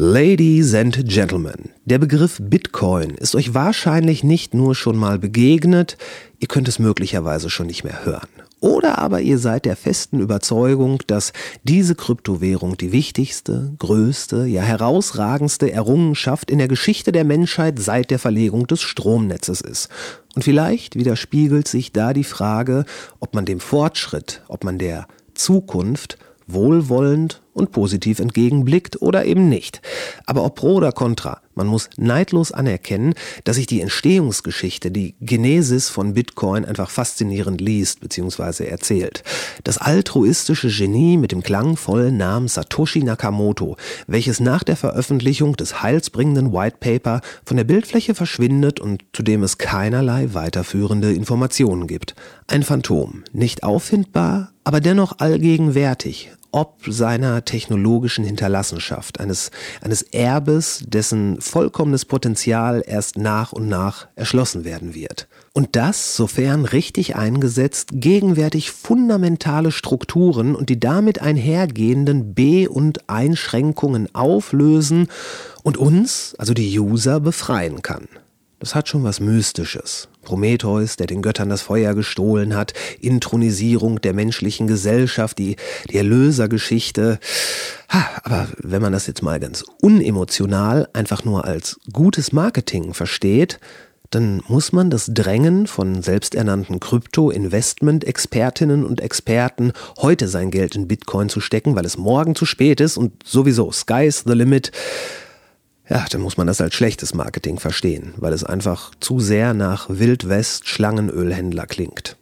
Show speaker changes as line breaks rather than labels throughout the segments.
Ladies and Gentlemen, der Begriff Bitcoin ist euch wahrscheinlich nicht nur schon mal begegnet, ihr könnt es möglicherweise schon nicht mehr hören. Oder aber ihr seid der festen Überzeugung, dass diese Kryptowährung die wichtigste, größte, ja herausragendste Errungenschaft in der Geschichte der Menschheit seit der Verlegung des Stromnetzes ist. Und vielleicht widerspiegelt sich da die Frage, ob man dem Fortschritt, ob man der Zukunft wohlwollend und positiv entgegenblickt oder eben nicht. Aber ob pro oder contra, man muss neidlos anerkennen, dass sich die Entstehungsgeschichte, die Genesis von Bitcoin einfach faszinierend liest bzw. erzählt. Das altruistische Genie mit dem klangvollen Namen Satoshi Nakamoto, welches nach der Veröffentlichung des heilsbringenden White Paper von der Bildfläche verschwindet und zu dem es keinerlei weiterführende Informationen gibt. Ein Phantom, nicht auffindbar, aber dennoch allgegenwärtig, ob seiner technologischen Hinterlassenschaft, eines, eines Erbes, dessen vollkommenes Potenzial erst nach und nach erschlossen werden wird. Und das, sofern richtig eingesetzt, gegenwärtig fundamentale Strukturen und die damit einhergehenden B- und Einschränkungen auflösen und uns, also die User, befreien kann. Das hat schon was Mystisches. Prometheus, der den Göttern das Feuer gestohlen hat, Intronisierung der menschlichen Gesellschaft, die, die Erlösergeschichte. Ha, aber wenn man das jetzt mal ganz unemotional einfach nur als gutes Marketing versteht, dann muss man das Drängen von selbsternannten Krypto-Investment-Expertinnen und Experten, heute sein Geld in Bitcoin zu stecken, weil es morgen zu spät ist und sowieso Sky's the limit, ja, dann muss man das als schlechtes Marketing verstehen, weil es einfach zu sehr nach Wildwest-Schlangenölhändler klingt.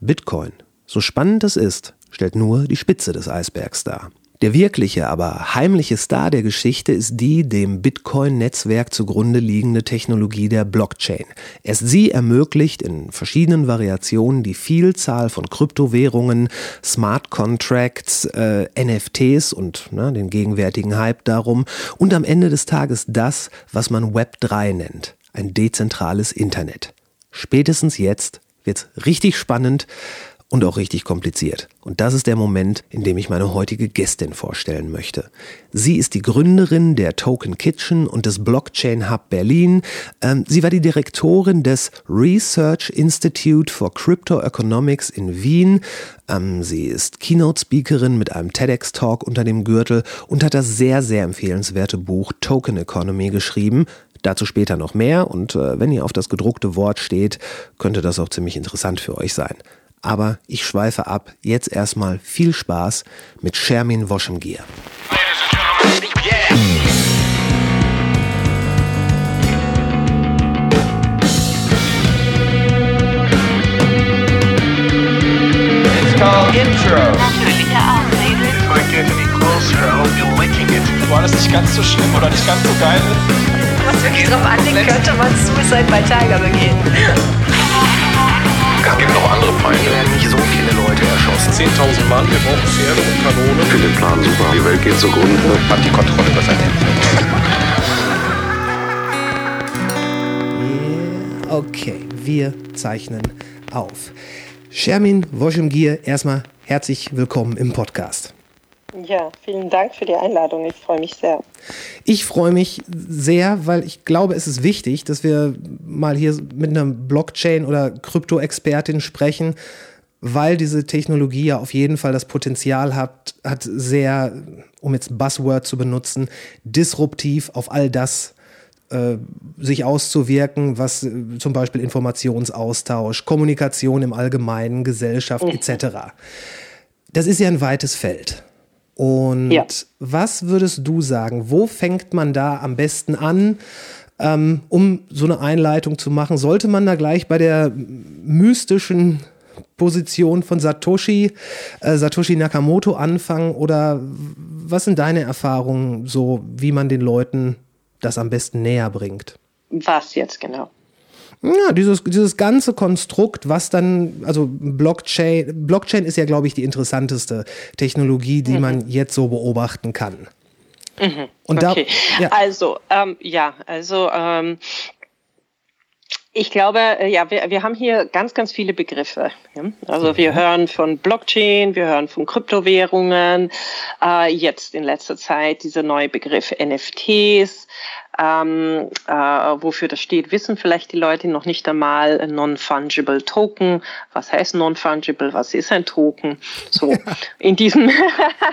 Bitcoin, so spannend es ist, stellt nur die Spitze des Eisbergs dar. Der wirkliche, aber heimliche Star der Geschichte ist die dem Bitcoin-Netzwerk zugrunde liegende Technologie der Blockchain. Erst sie ermöglicht in verschiedenen Variationen die Vielzahl von Kryptowährungen, Smart Contracts, äh, NFTs und ne, den gegenwärtigen Hype darum und am Ende des Tages das, was man Web 3 nennt, ein dezentrales Internet. Spätestens jetzt wird's richtig spannend und auch richtig kompliziert. Und das ist der Moment, in dem ich meine heutige Gästin vorstellen möchte. Sie ist die Gründerin der Token Kitchen und des Blockchain Hub Berlin. Ähm, sie war die Direktorin des Research Institute for Crypto Economics in Wien. Ähm, sie ist Keynote-Speakerin mit einem TEDx-Talk unter dem Gürtel und hat das sehr, sehr empfehlenswerte Buch Token Economy geschrieben. Dazu später noch mehr und äh, wenn ihr auf das gedruckte Wort steht, könnte das auch ziemlich interessant für euch sein. Aber ich schweife ab. Jetzt erstmal viel Spaß mit Shermin Woschemgier.
Intro.
War das nicht ganz so schlimm oder nicht ganz so geil?
Was wirklich drauf anlegt, könnte man Suicide bei Tiger begehen.
Es gibt noch andere Feinde.
Hier werden nicht so viele Leute erschossen.
10.000 Mann, wir brauchen Pferde und Kanonen.
Finde den Plan super. Die Welt geht zugrunde.
Hat die Kontrolle über sein.
Yeah, okay, wir zeichnen auf. Shermin Woschemgier, erstmal herzlich willkommen im Podcast.
Ja, vielen Dank für die Einladung. Ich freue mich sehr.
Ich freue mich sehr, weil ich glaube, es ist wichtig, dass wir mal hier mit einer Blockchain- oder Krypto-Expertin sprechen, weil diese Technologie ja auf jeden Fall das Potenzial hat, hat sehr, um jetzt Buzzword zu benutzen, disruptiv auf all das äh, sich auszuwirken, was äh, zum Beispiel Informationsaustausch, Kommunikation im Allgemeinen, Gesellschaft etc. Das ist ja ein weites Feld. Und
Ja.
was würdest du sagen? Wo fängt man da am besten an, ähm, um so eine Einleitung zu machen? Sollte man da gleich bei der mystischen Position von Satoshi, äh, Satoshi Nakamoto anfangen? Oder was sind deine Erfahrungen, so wie man den Leuten das am besten näher bringt?
Was jetzt genau?
Ja, dieses, dieses ganze Konstrukt, was dann, also Blockchain, Blockchain ist ja, glaube ich, die interessanteste Technologie, die man jetzt so beobachten kann. Und
okay.
da, ja,
Also, ähm, ja, also ähm, Ich glaube, äh, ja, wir, wir haben hier ganz, ganz viele Begriffe. Also wir hören von Blockchain, wir hören von Kryptowährungen, äh, jetzt in letzter Zeit dieser neue Begriff NFTs. Ähm, äh, wofür das steht, wissen vielleicht die Leute noch nicht einmal. Non-Fungible Token. Was heißt Non-Fungible? Was ist ein Token? So, in diesem,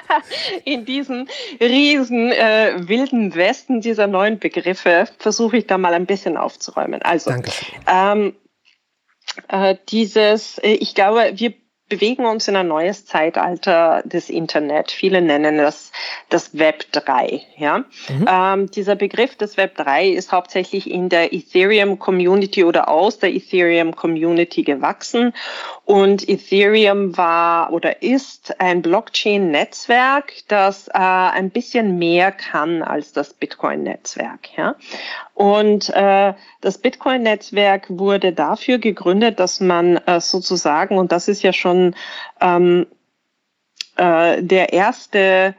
in diesen riesen äh, wilden Westen dieser neuen Begriffe versuche ich da mal ein bisschen aufzuräumen. Also, ähm, äh, dieses, äh, ich glaube, wir bewegen uns in ein neues Zeitalter des Internet. Viele nennen das das Web 3. Ja? Mhm. Ähm, dieser Begriff des Web 3 ist hauptsächlich in der Ethereum Community oder aus der Ethereum Community gewachsen. Und Ethereum war oder ist ein Blockchain-Netzwerk, das äh, ein bisschen mehr kann als das Bitcoin-Netzwerk. Ja? Und äh, das Bitcoin-Netzwerk wurde dafür gegründet, dass man äh, sozusagen, und das ist ja schon ähm, äh, der erste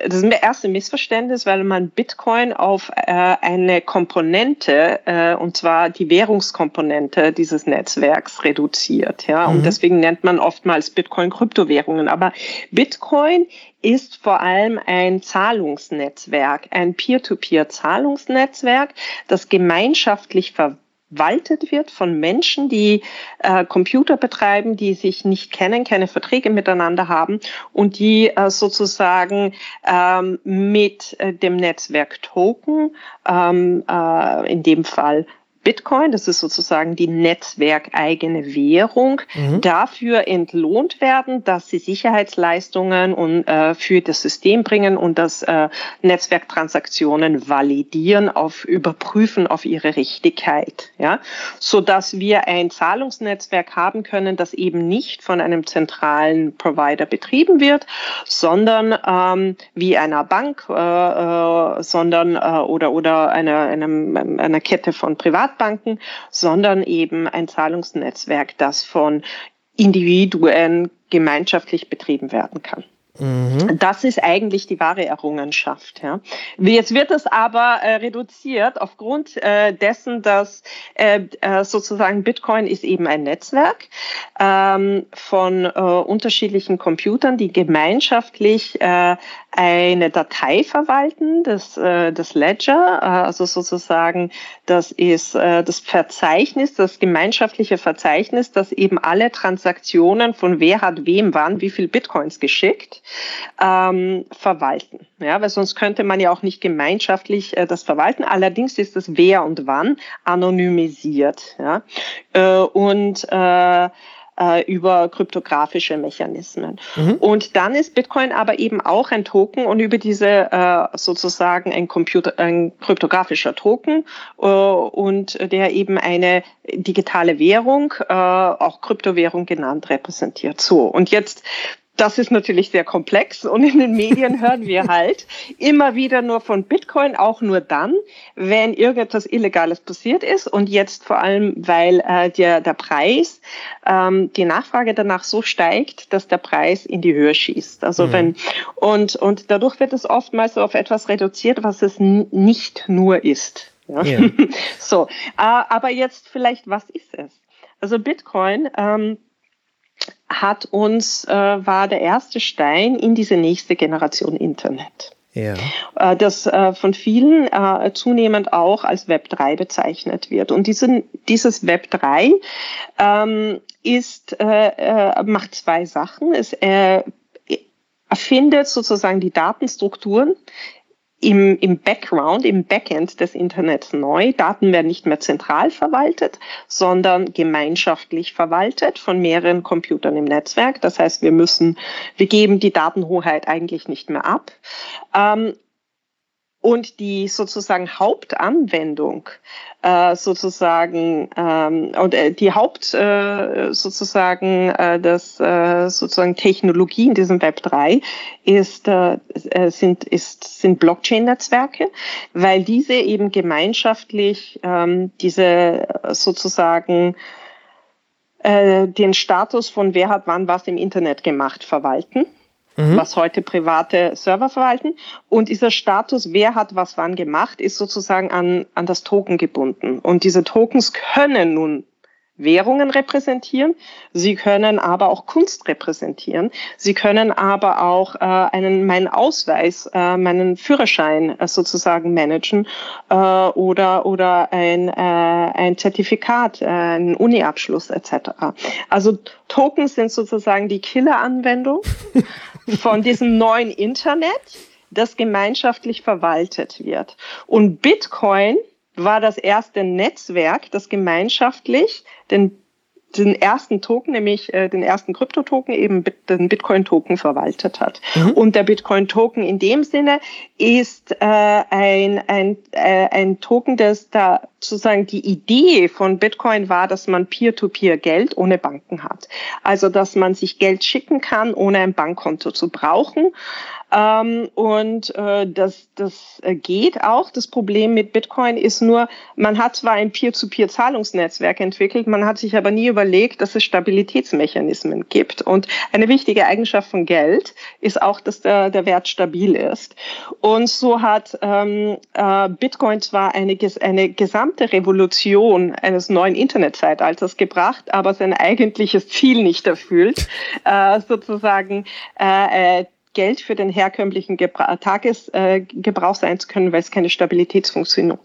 das ist das erste Missverständnis, weil man Bitcoin auf äh, eine Komponente, äh, und zwar die Währungskomponente dieses Netzwerks reduziert. Ja? Mhm. Und deswegen nennt man oftmals Bitcoin Kryptowährungen. Aber Bitcoin ist vor allem ein Zahlungsnetzwerk, ein Peer-to-Peer-Zahlungsnetzwerk, das gemeinschaftlich ver verwaltet wird von Menschen, die äh, Computer betreiben, die sich nicht kennen, keine Verträge miteinander haben und die äh, sozusagen ähm, mit äh, dem Netzwerk Token, ähm, äh, in dem Fall Bitcoin, das ist sozusagen die netzwerkeigene Währung, mhm. dafür entlohnt werden, dass sie Sicherheitsleistungen und, äh, für das System bringen und das äh, Netzwerktransaktionen validieren, auf überprüfen auf ihre Richtigkeit, ja, so dass wir ein Zahlungsnetzwerk haben können, das eben nicht von einem zentralen Provider betrieben wird, sondern ähm, wie einer Bank, äh, äh, sondern äh, oder oder einer einer, einer Kette von Privat Privatbanken, sondern eben ein Zahlungsnetzwerk, das von Individuen gemeinschaftlich betrieben werden kann. Mhm. Das ist eigentlich die wahre Errungenschaft. Ja. Jetzt wird es aber äh, reduziert aufgrund äh, dessen, dass äh, äh, sozusagen Bitcoin ist eben ein Netzwerk ähm, von äh, unterschiedlichen Computern, die gemeinschaftlich äh, eine Datei verwalten, das, das Ledger, also sozusagen das ist das Verzeichnis, das gemeinschaftliche Verzeichnis, das eben alle Transaktionen von wer hat wem wann, wie viel Bitcoins geschickt, ähm, verwalten. Ja, weil sonst könnte man ja auch nicht gemeinschaftlich äh, das verwalten. Allerdings ist das wer und wann anonymisiert. Ja, äh, und äh, äh, über kryptografische Mechanismen. Mhm. Und dann ist Bitcoin aber eben auch ein Token und über diese äh, sozusagen ein Computer, ein kryptografischer Token äh, und der eben eine digitale Währung, äh, auch Kryptowährung genannt, repräsentiert. So und jetzt das ist natürlich sehr komplex und in den Medien hören wir halt immer wieder nur von Bitcoin, auch nur dann, wenn irgendetwas Illegales passiert ist und jetzt vor allem, weil äh, der, der Preis, ähm, die Nachfrage danach so steigt, dass der Preis in die Höhe schießt. Also mhm. wenn und und dadurch wird es oftmals so auf etwas reduziert, was es nicht nur ist. Ja? ja. so, äh, aber jetzt vielleicht, was ist es? Also Bitcoin ähm, hat uns, äh, war der erste Stein in diese nächste Generation Internet. Ja. Äh, das äh, von vielen äh, zunehmend auch als Web 3 bezeichnet wird. Und diese, dieses Web 3 ähm, ist, äh, äh, macht zwei Sachen. Es äh, erfindet sozusagen die Datenstrukturen, im, im Background, im Backend des Internets neu. Daten werden nicht mehr zentral verwaltet, sondern gemeinschaftlich verwaltet von mehreren Computern im Netzwerk. Das heißt, wir müssen, wir geben die Datenhoheit eigentlich nicht mehr ab. Ähm, und die sozusagen Hauptanwendung äh, sozusagen ähm, und äh, die Haupt äh, sozusagen äh, das äh, sozusagen Technologie in diesem Web 3 ist äh, äh, sind ist sind Blockchain Netzwerke weil diese eben gemeinschaftlich ähm, diese sozusagen äh, den Status von wer hat wann was im Internet gemacht verwalten mhm. was heute private Server verwalten. Und dieser Status, wer hat was wann gemacht, ist sozusagen an, an das Token gebunden. Und diese Tokens können nun Währungen repräsentieren. Sie können aber auch Kunst repräsentieren. Sie können aber auch äh, einen, meinen Ausweis, äh, meinen Führerschein äh, sozusagen managen äh, oder, oder ein, äh, ein Zertifikat, äh, einen Uni-Abschluss etc. Also Tokens sind sozusagen die Killer-Anwendung von diesem neuen Internet, das gemeinschaftlich verwaltet wird. Und Bitcoin war das erste Netzwerk, das gemeinschaftlich den den ersten Token, nämlich äh, den ersten Kryptotoken, eben den Bitcoin-Token verwaltet hat. Mhm. Und der Bitcoin-Token in dem Sinne ist äh, ein, ein, äh, ein Token, das da sozusagen die Idee von Bitcoin war, dass man Peer-to-Peer-Geld ohne Banken hat. Also, dass man sich Geld schicken kann, ohne ein Bankkonto zu brauchen. Ähm, und äh, das, das äh, geht auch. Das Problem mit Bitcoin ist nur, man hat zwar ein Peer-to-Peer-Zahlungsnetzwerk entwickelt, man hat sich aber nie überlegt, dass es Stabilitätsmechanismen gibt. Und eine wichtige Eigenschaft von Geld ist auch, dass der, der Wert stabil ist. Und so hat ähm, äh, Bitcoin zwar eine, eine gesamte Revolution eines neuen Internetzeitalters gebracht, aber sein eigentliches Ziel nicht erfüllt, äh, sozusagen äh, äh Geld für den herkömmlichen Gebra Tagesgebrauch äh, sein zu können, weil es keine Stabilitätsfunktion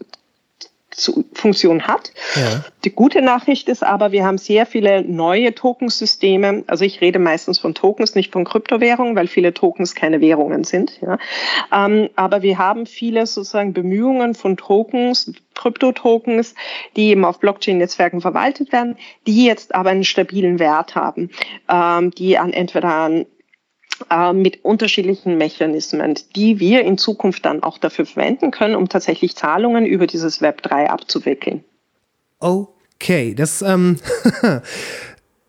Funktion hat. Ja. Die gute Nachricht ist aber, wir haben sehr viele neue Tokensysteme. Also ich rede meistens von Tokens, nicht von Kryptowährungen, weil viele Tokens keine Währungen sind. Ja. Ähm, aber wir haben viele sozusagen Bemühungen von Tokens, Kryptotokens, die eben auf Blockchain-Netzwerken verwaltet werden, die jetzt aber einen stabilen Wert haben, ähm, die an entweder an mit unterschiedlichen Mechanismen, die wir in Zukunft dann auch dafür verwenden können, um tatsächlich Zahlungen über dieses Web 3 abzuwickeln.
Okay, das ähm,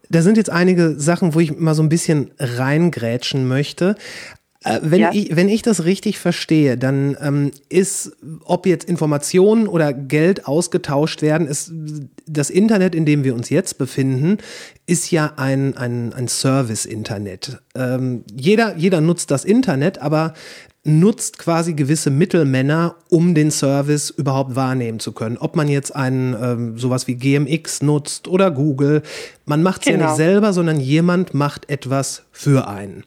da sind jetzt einige Sachen, wo ich mal so ein bisschen reingrätschen möchte. Äh, wenn, ja. ich, wenn ich das richtig verstehe, dann ähm, ist, ob jetzt Informationen oder Geld ausgetauscht werden, ist das Internet, in dem wir uns jetzt befinden, ist ja ein, ein, ein Service-Internet. Ähm, jeder, jeder nutzt das Internet, aber nutzt quasi gewisse Mittelmänner, um den Service überhaupt wahrnehmen zu können. Ob man jetzt einen ähm, sowas wie GMX nutzt oder Google, man macht es genau. ja nicht genau. selber, sondern jemand macht etwas für einen.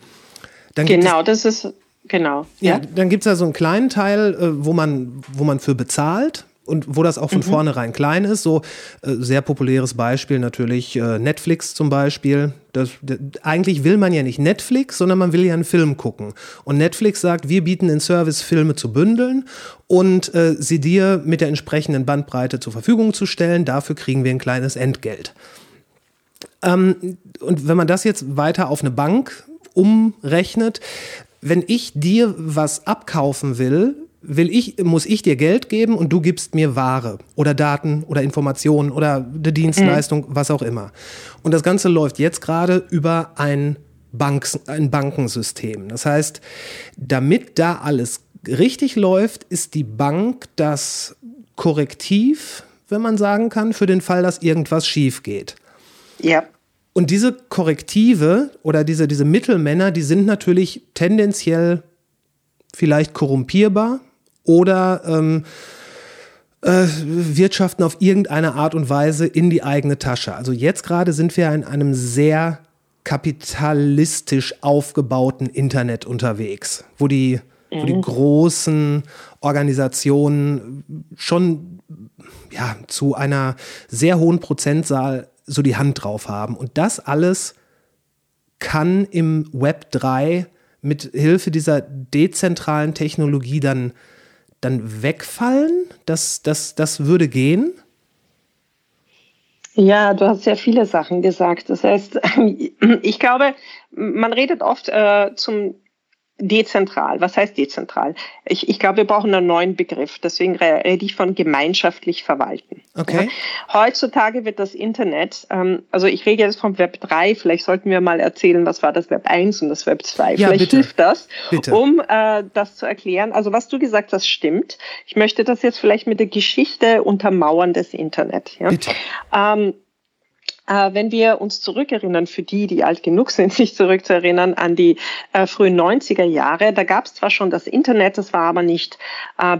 Dann genau, das ist genau.
Ja, ja. dann gibt es ja so einen kleinen Teil, äh, wo man, wo man für bezahlt und wo das auch von mhm. vornherein klein ist. So äh, sehr populäres Beispiel natürlich äh, Netflix zum Beispiel. Das, das, eigentlich will man ja nicht Netflix, sondern man will ja einen Film gucken. Und Netflix sagt, wir bieten den Service, Filme zu bündeln und äh, sie dir mit der entsprechenden Bandbreite zur Verfügung zu stellen. Dafür kriegen wir ein kleines Entgelt. Ähm, und wenn man das jetzt weiter auf eine Bank umrechnet, wenn ich dir was abkaufen will, will ich, muss ich dir Geld geben und du gibst mir Ware oder Daten oder Informationen oder eine Dienstleistung, mhm. was auch immer. Und das Ganze läuft jetzt gerade über ein, Bank, ein Bankensystem. Das heißt, damit da alles richtig läuft, ist die Bank das Korrektiv, wenn man sagen kann, für den Fall, dass irgendwas schief geht.
Ja.
Und diese Korrektive oder diese, diese Mittelmänner, die sind natürlich tendenziell vielleicht korrumpierbar oder ähm, äh, wirtschaften auf irgendeine Art und Weise in die eigene Tasche. Also jetzt gerade sind wir in einem sehr kapitalistisch aufgebauten Internet unterwegs, wo die, wo die mhm. großen Organisationen schon ja, zu einer sehr hohen Prozentzahl so die Hand drauf haben. Und das alles kann im Web 3 mit Hilfe dieser dezentralen Technologie dann, dann wegfallen? Das, das, das würde gehen?
Ja, du hast sehr viele Sachen gesagt. Das heißt, ich glaube, man redet oft äh, zum Dezentral. Was heißt dezentral? Ich, ich glaube, wir brauchen einen neuen Begriff. Deswegen rede ich von gemeinschaftlich verwalten.
Okay.
Ja. Heutzutage wird das Internet, ähm, also ich rede jetzt vom Web 3, vielleicht sollten wir mal erzählen, was war das Web 1 und das Web 2. Ja, vielleicht bitte. hilft das, bitte. um äh, das zu erklären. Also was du gesagt hast, stimmt. Ich möchte das jetzt vielleicht mit der Geschichte untermauern des Internet. Ja? Bitte. Ähm, äh, wenn wir uns zurückerinnern, für die, die alt genug sind, sich zurückzuerinnern an die äh, frühen 90er Jahre, da gab es zwar schon das Internet, das war aber nicht äh,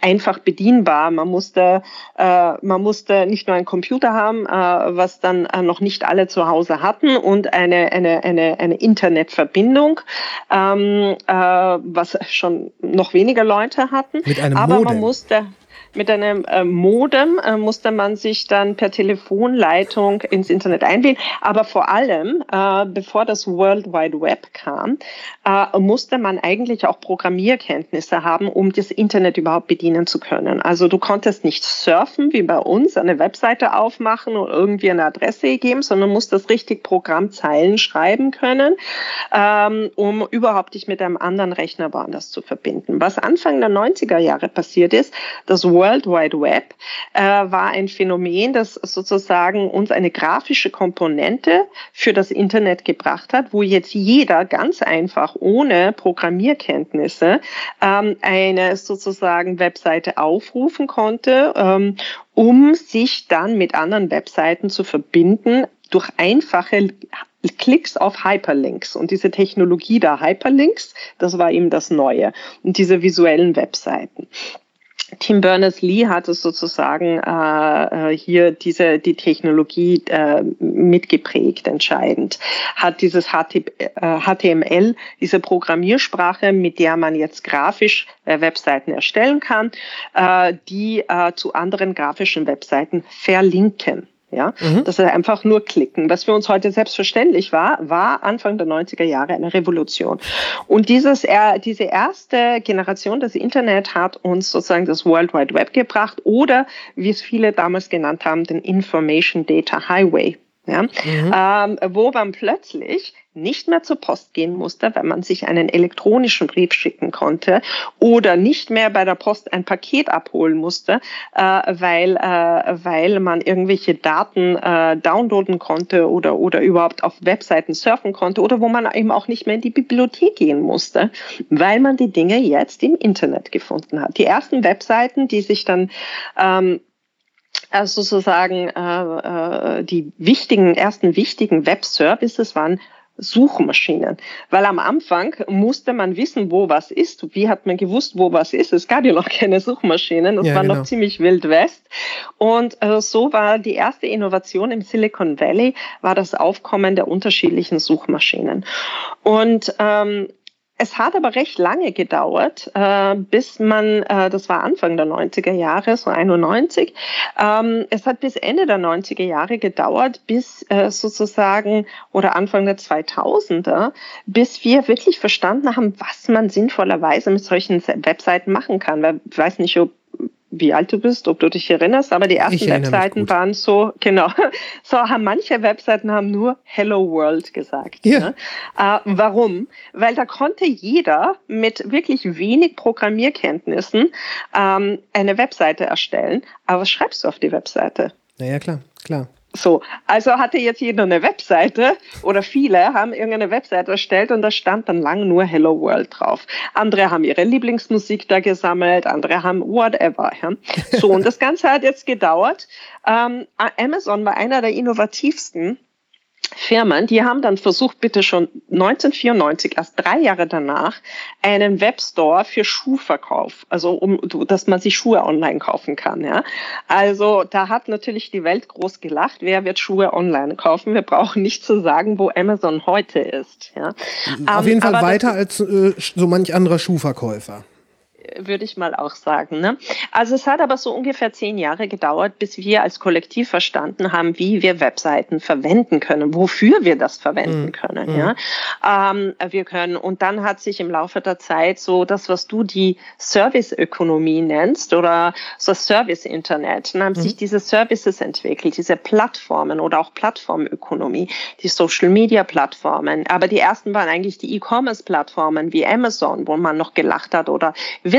einfach bedienbar. Man musste, äh, man musste nicht nur einen Computer haben, äh, was dann äh, noch nicht alle zu Hause hatten und eine, eine, eine, eine Internetverbindung, ähm, äh, was schon noch weniger Leute hatten.
Mit einem
aber
Modem.
man musste mit einem äh, Modem äh, musste man sich dann per Telefonleitung ins Internet einwählen. Aber vor allem, äh, bevor das World Wide Web kam, äh, musste man eigentlich auch Programmierkenntnisse haben, um das Internet überhaupt bedienen zu können. Also du konntest nicht surfen wie bei uns, eine Webseite aufmachen und irgendwie eine Adresse geben, sondern musstest richtig Programmzeilen schreiben können, ähm, um überhaupt dich mit einem anderen Rechner woanders zu verbinden. Was Anfang der 90er Jahre passiert ist, das World Wide Web äh, war ein Phänomen, das sozusagen uns eine grafische Komponente für das Internet gebracht hat, wo jetzt jeder ganz einfach ohne Programmierkenntnisse ähm, eine sozusagen Webseite aufrufen konnte, ähm, um sich dann mit anderen Webseiten zu verbinden durch einfache Klicks auf Hyperlinks. Und diese Technologie der Hyperlinks, das war eben das Neue. Und diese visuellen Webseiten. Tim Berners-Lee hat es sozusagen äh, äh hier diese die Technologie äh, mitgeprägt entscheidend. Hat dieses HTML äh, diese Programmiersprache mit der man jetzt grafisch äh, Webseiten erstellen kann äh, die äh, zu anderen grafischen Webseiten verlinken ja, mhm. das ist einfach nur klicken. Was für uns heute selbstverständlich war, war Anfang der 90er Jahre eine Revolution. Und dieses, diese erste Generation des Internet hat uns sozusagen das World Wide Web gebracht oder, wie es viele damals genannt haben, den Information Data Highway. Ja, mhm. ähm, wo man plötzlich nicht mehr zur Post gehen musste, wenn man sich einen elektronischen Brief schicken konnte oder nicht mehr bei der Post ein Paket abholen musste, äh, weil, äh, weil man irgendwelche Daten äh, downloaden konnte oder, oder überhaupt auf Webseiten surfen konnte oder wo man eben auch nicht mehr in die Bibliothek gehen musste, weil man die Dinge jetzt im Internet gefunden hat. Die ersten Webseiten, die sich dann ähm, also sozusagen äh, äh, die wichtigen ersten wichtigen Web-Services waren Suchmaschinen. Weil am Anfang musste man wissen, wo was ist. Wie hat man gewusst, wo was ist? Es gab ja noch keine Suchmaschinen. Das ja, war genau. noch ziemlich wild west. Und äh, so war die erste Innovation im Silicon Valley, war das Aufkommen der unterschiedlichen Suchmaschinen. Und ähm, es hat aber recht lange gedauert, äh, bis man, äh, das war Anfang der 90er Jahre, so 91, ähm, es hat bis Ende der 90er Jahre gedauert, bis äh, sozusagen, oder Anfang der 2000er, bis wir wirklich verstanden haben, was man sinnvollerweise mit solchen Webseiten machen kann. Weil ich weiß nicht, ob wie alt du bist, ob du dich erinnerst, aber die ersten Webseiten waren so, genau, so haben manche Webseiten haben nur Hello World gesagt. Ja. Ne? Äh, warum? Weil da konnte jeder mit wirklich wenig Programmierkenntnissen ähm, eine Webseite erstellen. Aber was schreibst du auf die Webseite?
Naja, klar, klar.
So, also hatte jetzt jeder eine Webseite oder viele haben irgendeine Webseite erstellt und da stand dann lang nur Hello World drauf. Andere haben ihre Lieblingsmusik da gesammelt, andere haben whatever. Ja. So, und das Ganze hat jetzt gedauert. Ähm, Amazon war einer der innovativsten Firmen, die haben dann versucht, bitte schon 1994, erst drei Jahre danach, einen Webstore für Schuhverkauf, also um, dass man sich Schuhe online kaufen kann. Ja. Also da hat natürlich die Welt groß gelacht. Wer wird Schuhe online kaufen? Wir brauchen nicht zu sagen, wo Amazon heute ist. Ja.
Auf um, jeden Fall weiter als äh, so manch anderer Schuhverkäufer
würde ich mal auch sagen. Ne? Also es hat aber so ungefähr zehn Jahre gedauert, bis wir als Kollektiv verstanden haben, wie wir Webseiten verwenden können, wofür wir das verwenden mhm. können. Mhm. Ja? Ähm, wir können und dann hat sich im Laufe der Zeit so das, was du die Serviceökonomie nennst oder so Service-Internet, dann haben mhm. sich diese Services entwickelt, diese Plattformen oder auch Plattformökonomie, die Social-Media-Plattformen. Aber die ersten waren eigentlich die E-Commerce-Plattformen wie Amazon, wo man noch gelacht hat oder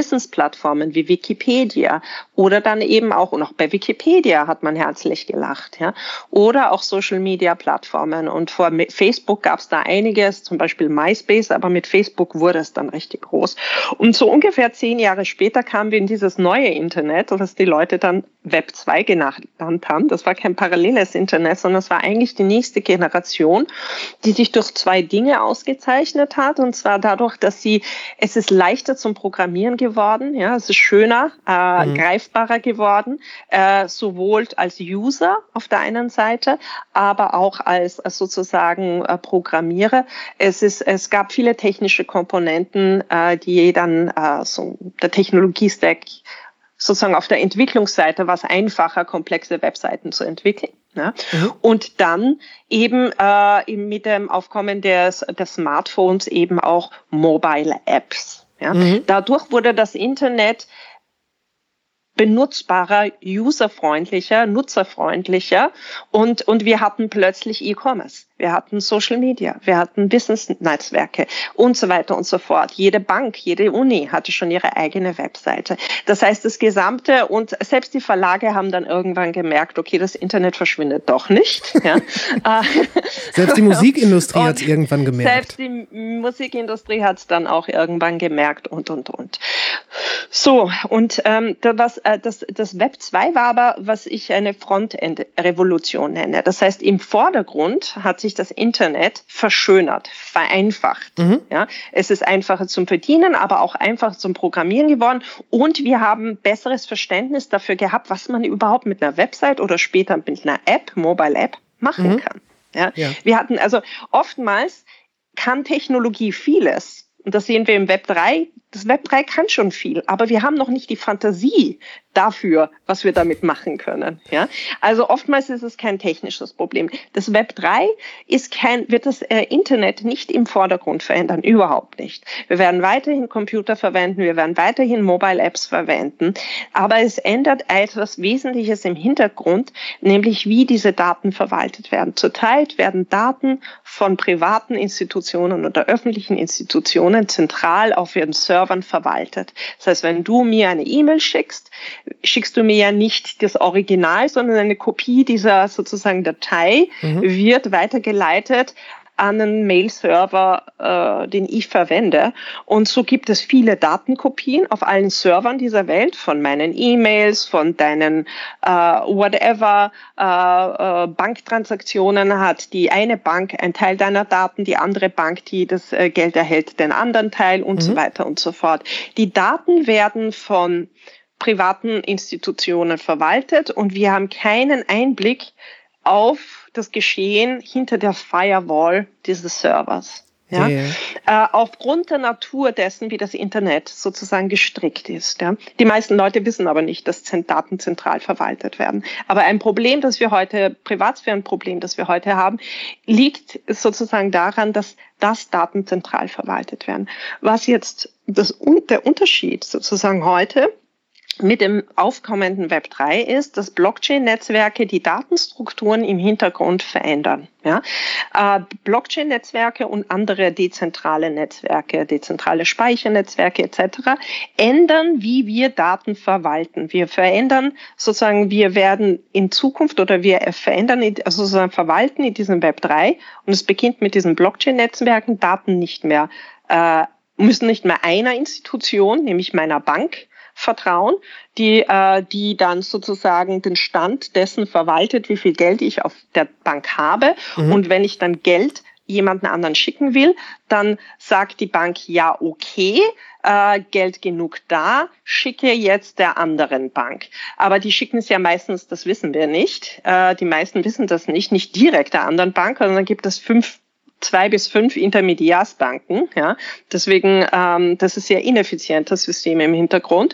Wissensplattformen wie Wikipedia oder dann eben auch, und auch bei Wikipedia hat man herzlich gelacht, ja, oder auch Social Media Plattformen. Und vor Facebook gab es da einiges, zum Beispiel MySpace, aber mit Facebook wurde es dann richtig groß. Und so ungefähr zehn Jahre später kamen wir in dieses neue Internet, was die Leute dann Web 2 genannt haben. Das war kein paralleles Internet, sondern es war eigentlich die nächste Generation, die sich durch zwei Dinge ausgezeichnet hat. Und zwar dadurch, dass sie, es ist leichter zum Programmieren geworden, ja, es ist schöner, äh, mhm. greifbarer geworden, äh, sowohl als User auf der einen Seite, aber auch als, als sozusagen äh, Programmierer. Es ist, es gab viele technische Komponenten, äh, die dann äh, so der Technologie-Stack sozusagen auf der Entwicklungsseite war es einfacher, komplexe Webseiten zu entwickeln. Ne? Mhm. Und dann eben äh, mit dem Aufkommen des, des Smartphones eben auch Mobile Apps. Ja? Mhm. Dadurch wurde das Internet benutzbarer, userfreundlicher, nutzerfreundlicher und, und wir hatten plötzlich E-Commerce wir hatten Social Media, wir hatten Business-Netzwerke und so weiter und so fort. Jede Bank, jede Uni hatte schon ihre eigene Webseite. Das heißt, das Gesamte und selbst die Verlage haben dann irgendwann gemerkt, okay, das Internet verschwindet doch nicht. Ja.
selbst die Musikindustrie hat es irgendwann gemerkt.
Selbst die Musikindustrie hat es dann auch irgendwann gemerkt und, und, und. So, und ähm, das, äh, das, das Web 2 war aber, was ich eine Frontend-Revolution nenne. Das heißt, im Vordergrund hat sich das Internet verschönert, vereinfacht. Mhm. Ja, es ist einfacher zum Verdienen, aber auch einfacher zum Programmieren geworden. Und wir haben besseres Verständnis dafür gehabt, was man überhaupt mit einer Website oder später mit einer App, Mobile App, machen mhm. kann. Ja? ja. Wir hatten also oftmals kann Technologie vieles. Und das sehen wir im Web 3 das Web 3 kann schon viel, aber wir haben noch nicht die Fantasie dafür, was wir damit machen können. Ja? Also oftmals ist es kein technisches Problem. Das Web 3 ist kein, wird das äh, Internet nicht im Vordergrund verändern, überhaupt nicht. Wir werden weiterhin Computer verwenden, wir werden weiterhin Mobile Apps verwenden, aber es ändert etwas Wesentliches im Hintergrund, nämlich wie diese Daten verwaltet werden. Zurzeit werden Daten von privaten Institutionen oder öffentlichen Institutionen zentral auf ihren Server Servern verwaltet. Das heißt, wenn du mir eine E-Mail schickst, schickst du mir ja nicht das Original, sondern eine Kopie dieser sozusagen Datei mhm. wird weitergeleitet an einen Mail-Server, äh, den ich verwende. Und so gibt es viele Datenkopien auf allen Servern dieser Welt, von meinen E-Mails, von deinen äh, whatever äh, äh, Banktransaktionen hat die eine Bank ein Teil deiner Daten, die andere Bank, die das äh, Geld erhält, den anderen Teil und mhm. so weiter und so fort. Die Daten werden von privaten Institutionen verwaltet und wir haben keinen Einblick auf das Geschehen hinter der Firewall dieses Servers. Ja? ja. Äh, aufgrund der Natur dessen, wie das Internet sozusagen gestrickt ist. Ja? Die meisten Leute wissen aber nicht, dass Daten zentral verwaltet werden. Aber ein Problem, das wir heute, Privatsphärenproblem, das wir heute haben, liegt sozusagen daran, dass das Daten zentral verwaltet werden. Was jetzt das, der Unterschied sozusagen heute mit dem aufkommenden Web 3 ist, dass Blockchain-Netzwerke die Datenstrukturen im Hintergrund verändern. Ja? Äh, Blockchain-Netzwerke und andere dezentrale Netzwerke, dezentrale Speichernetzwerke etc. ändern, wie wir Daten verwalten. Wir verändern sozusagen, wir werden in Zukunft oder wir verändern, also sozusagen verwalten in diesem Web 3 und es beginnt mit diesen Blockchain-Netzwerken Daten nicht mehr äh, müssen nicht mehr einer Institution, nämlich meiner Bank, vertrauen, die, äh, die dann sozusagen den Stand dessen verwaltet, wie viel Geld ich auf der Bank habe. Mhm. Und wenn ich dann Geld jemanden anderen schicken will, dann sagt die Bank, ja, okay, äh, Geld genug da, schicke jetzt der anderen Bank. Aber die schicken es ja meistens, das wissen wir nicht. Äh, die meisten wissen das nicht, nicht direkt der anderen Bank, sondern gibt es fünf zwei bis fünf Intermediarsbanken. Ja, deswegen ähm, das ist sehr ineffizientes System im Hintergrund.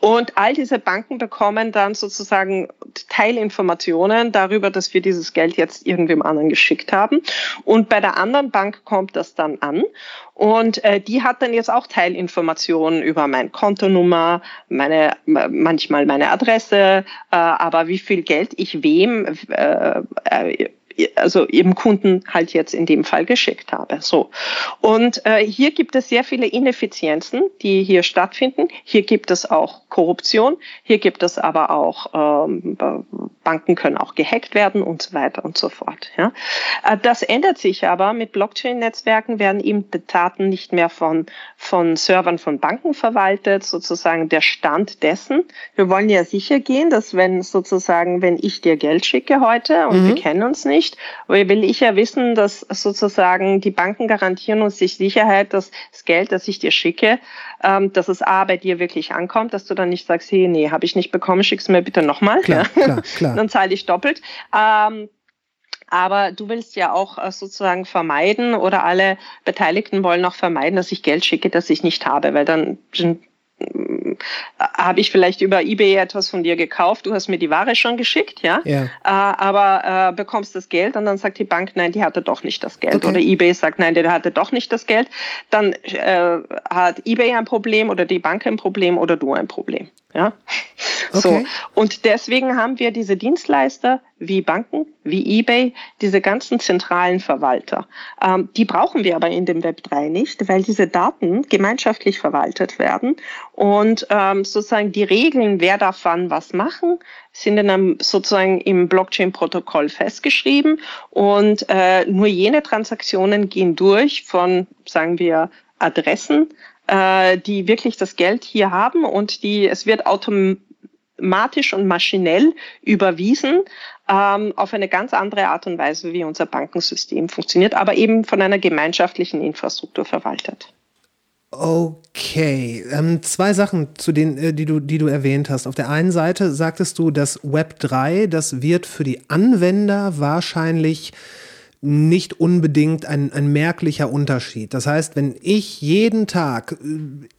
Und all diese Banken bekommen dann sozusagen Teilinformationen darüber, dass wir dieses Geld jetzt irgendwem anderen geschickt haben. Und bei der anderen Bank kommt das dann an. Und äh, die hat dann jetzt auch Teilinformationen über meine Kontonummer, meine manchmal meine Adresse, äh, aber wie viel Geld ich wem äh, äh, also ihrem Kunden halt jetzt in dem Fall geschickt habe. So. Und äh, hier gibt es sehr viele Ineffizienzen, die hier stattfinden. Hier gibt es auch Korruption. Hier gibt es aber auch ähm, Banken können auch gehackt werden und so weiter und so fort. Ja. Äh, das ändert sich aber. Mit Blockchain-Netzwerken werden eben die Daten nicht mehr von, von Servern von Banken verwaltet, sozusagen der Stand dessen. Wir wollen ja sicher gehen, dass wenn sozusagen, wenn ich dir Geld schicke heute und mhm. wir kennen uns nicht, nicht, aber will ich ja wissen, dass sozusagen die Banken garantieren uns die Sicherheit, dass das Geld, das ich dir schicke, ähm, dass es A bei dir wirklich ankommt, dass du dann nicht sagst, hey, nee, habe ich nicht bekommen, schick's mir bitte nochmal.
Klar, ja. klar, klar.
dann zahle ich doppelt. Ähm, aber du willst ja auch äh, sozusagen vermeiden oder alle Beteiligten wollen auch vermeiden, dass ich Geld schicke, das ich nicht habe, weil dann habe ich vielleicht über eBay etwas von dir gekauft, du hast mir die Ware schon geschickt, ja, ja. Äh, aber äh, bekommst das Geld und dann sagt die Bank, nein, die hatte doch nicht das Geld. Okay. Oder eBay sagt, nein, der hatte doch nicht das Geld. Dann äh, hat eBay ein Problem oder die Bank ein Problem oder du ein Problem. Ja, okay. so. Und deswegen haben wir diese Dienstleister wie Banken, wie eBay, diese ganzen zentralen Verwalter. Ähm, die brauchen wir aber in dem Web 3 nicht, weil diese Daten gemeinschaftlich verwaltet werden und ähm, sozusagen die Regeln, wer darf wann was machen, sind in einem sozusagen im Blockchain-Protokoll festgeschrieben und äh, nur jene Transaktionen gehen durch von, sagen wir, Adressen, äh, die wirklich das Geld hier haben und die, es wird automatisch und maschinell überwiesen ähm, auf eine ganz andere Art und Weise, wie unser Bankensystem funktioniert, aber eben von einer gemeinschaftlichen Infrastruktur verwaltet.
Okay, ähm, zwei Sachen, zu denen, äh, die, du, die du erwähnt hast. Auf der einen Seite sagtest du, dass Web 3, das wird für die Anwender wahrscheinlich nicht unbedingt ein, ein merklicher Unterschied. Das heißt, wenn ich jeden Tag,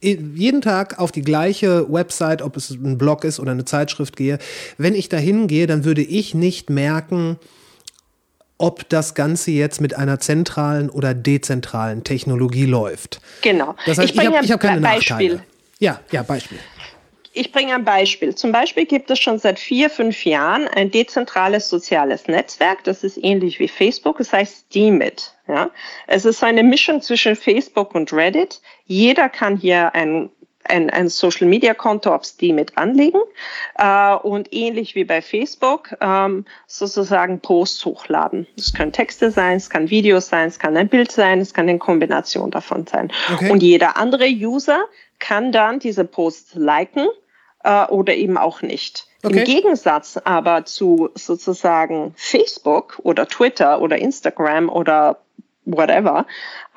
äh, jeden Tag auf die gleiche Website, ob es ein Blog ist oder eine Zeitschrift gehe, wenn ich da hingehe, dann würde ich nicht merken, ob das Ganze jetzt mit einer zentralen oder dezentralen Technologie läuft.
Genau.
Das heißt, ich, ich habe hab keine Beispiel. Nachteile. Ja, ja, Beispiel.
Ich bringe ein Beispiel. Zum Beispiel gibt es schon seit vier, fünf Jahren ein dezentrales soziales Netzwerk. Das ist ähnlich wie Facebook. Das heißt Steemit. Ja, es ist eine Mischung zwischen Facebook und Reddit. Jeder kann hier ein ein, ein Social Media Konto auf Steemit anlegen äh, und ähnlich wie bei Facebook ähm, sozusagen Posts hochladen. Es können Texte sein, es kann Videos sein, es kann ein Bild sein, es kann eine Kombination davon sein. Okay. Und jeder andere User kann dann diese Posts liken äh, oder eben auch nicht. Okay. Im Gegensatz aber zu sozusagen Facebook oder Twitter oder Instagram oder whatever,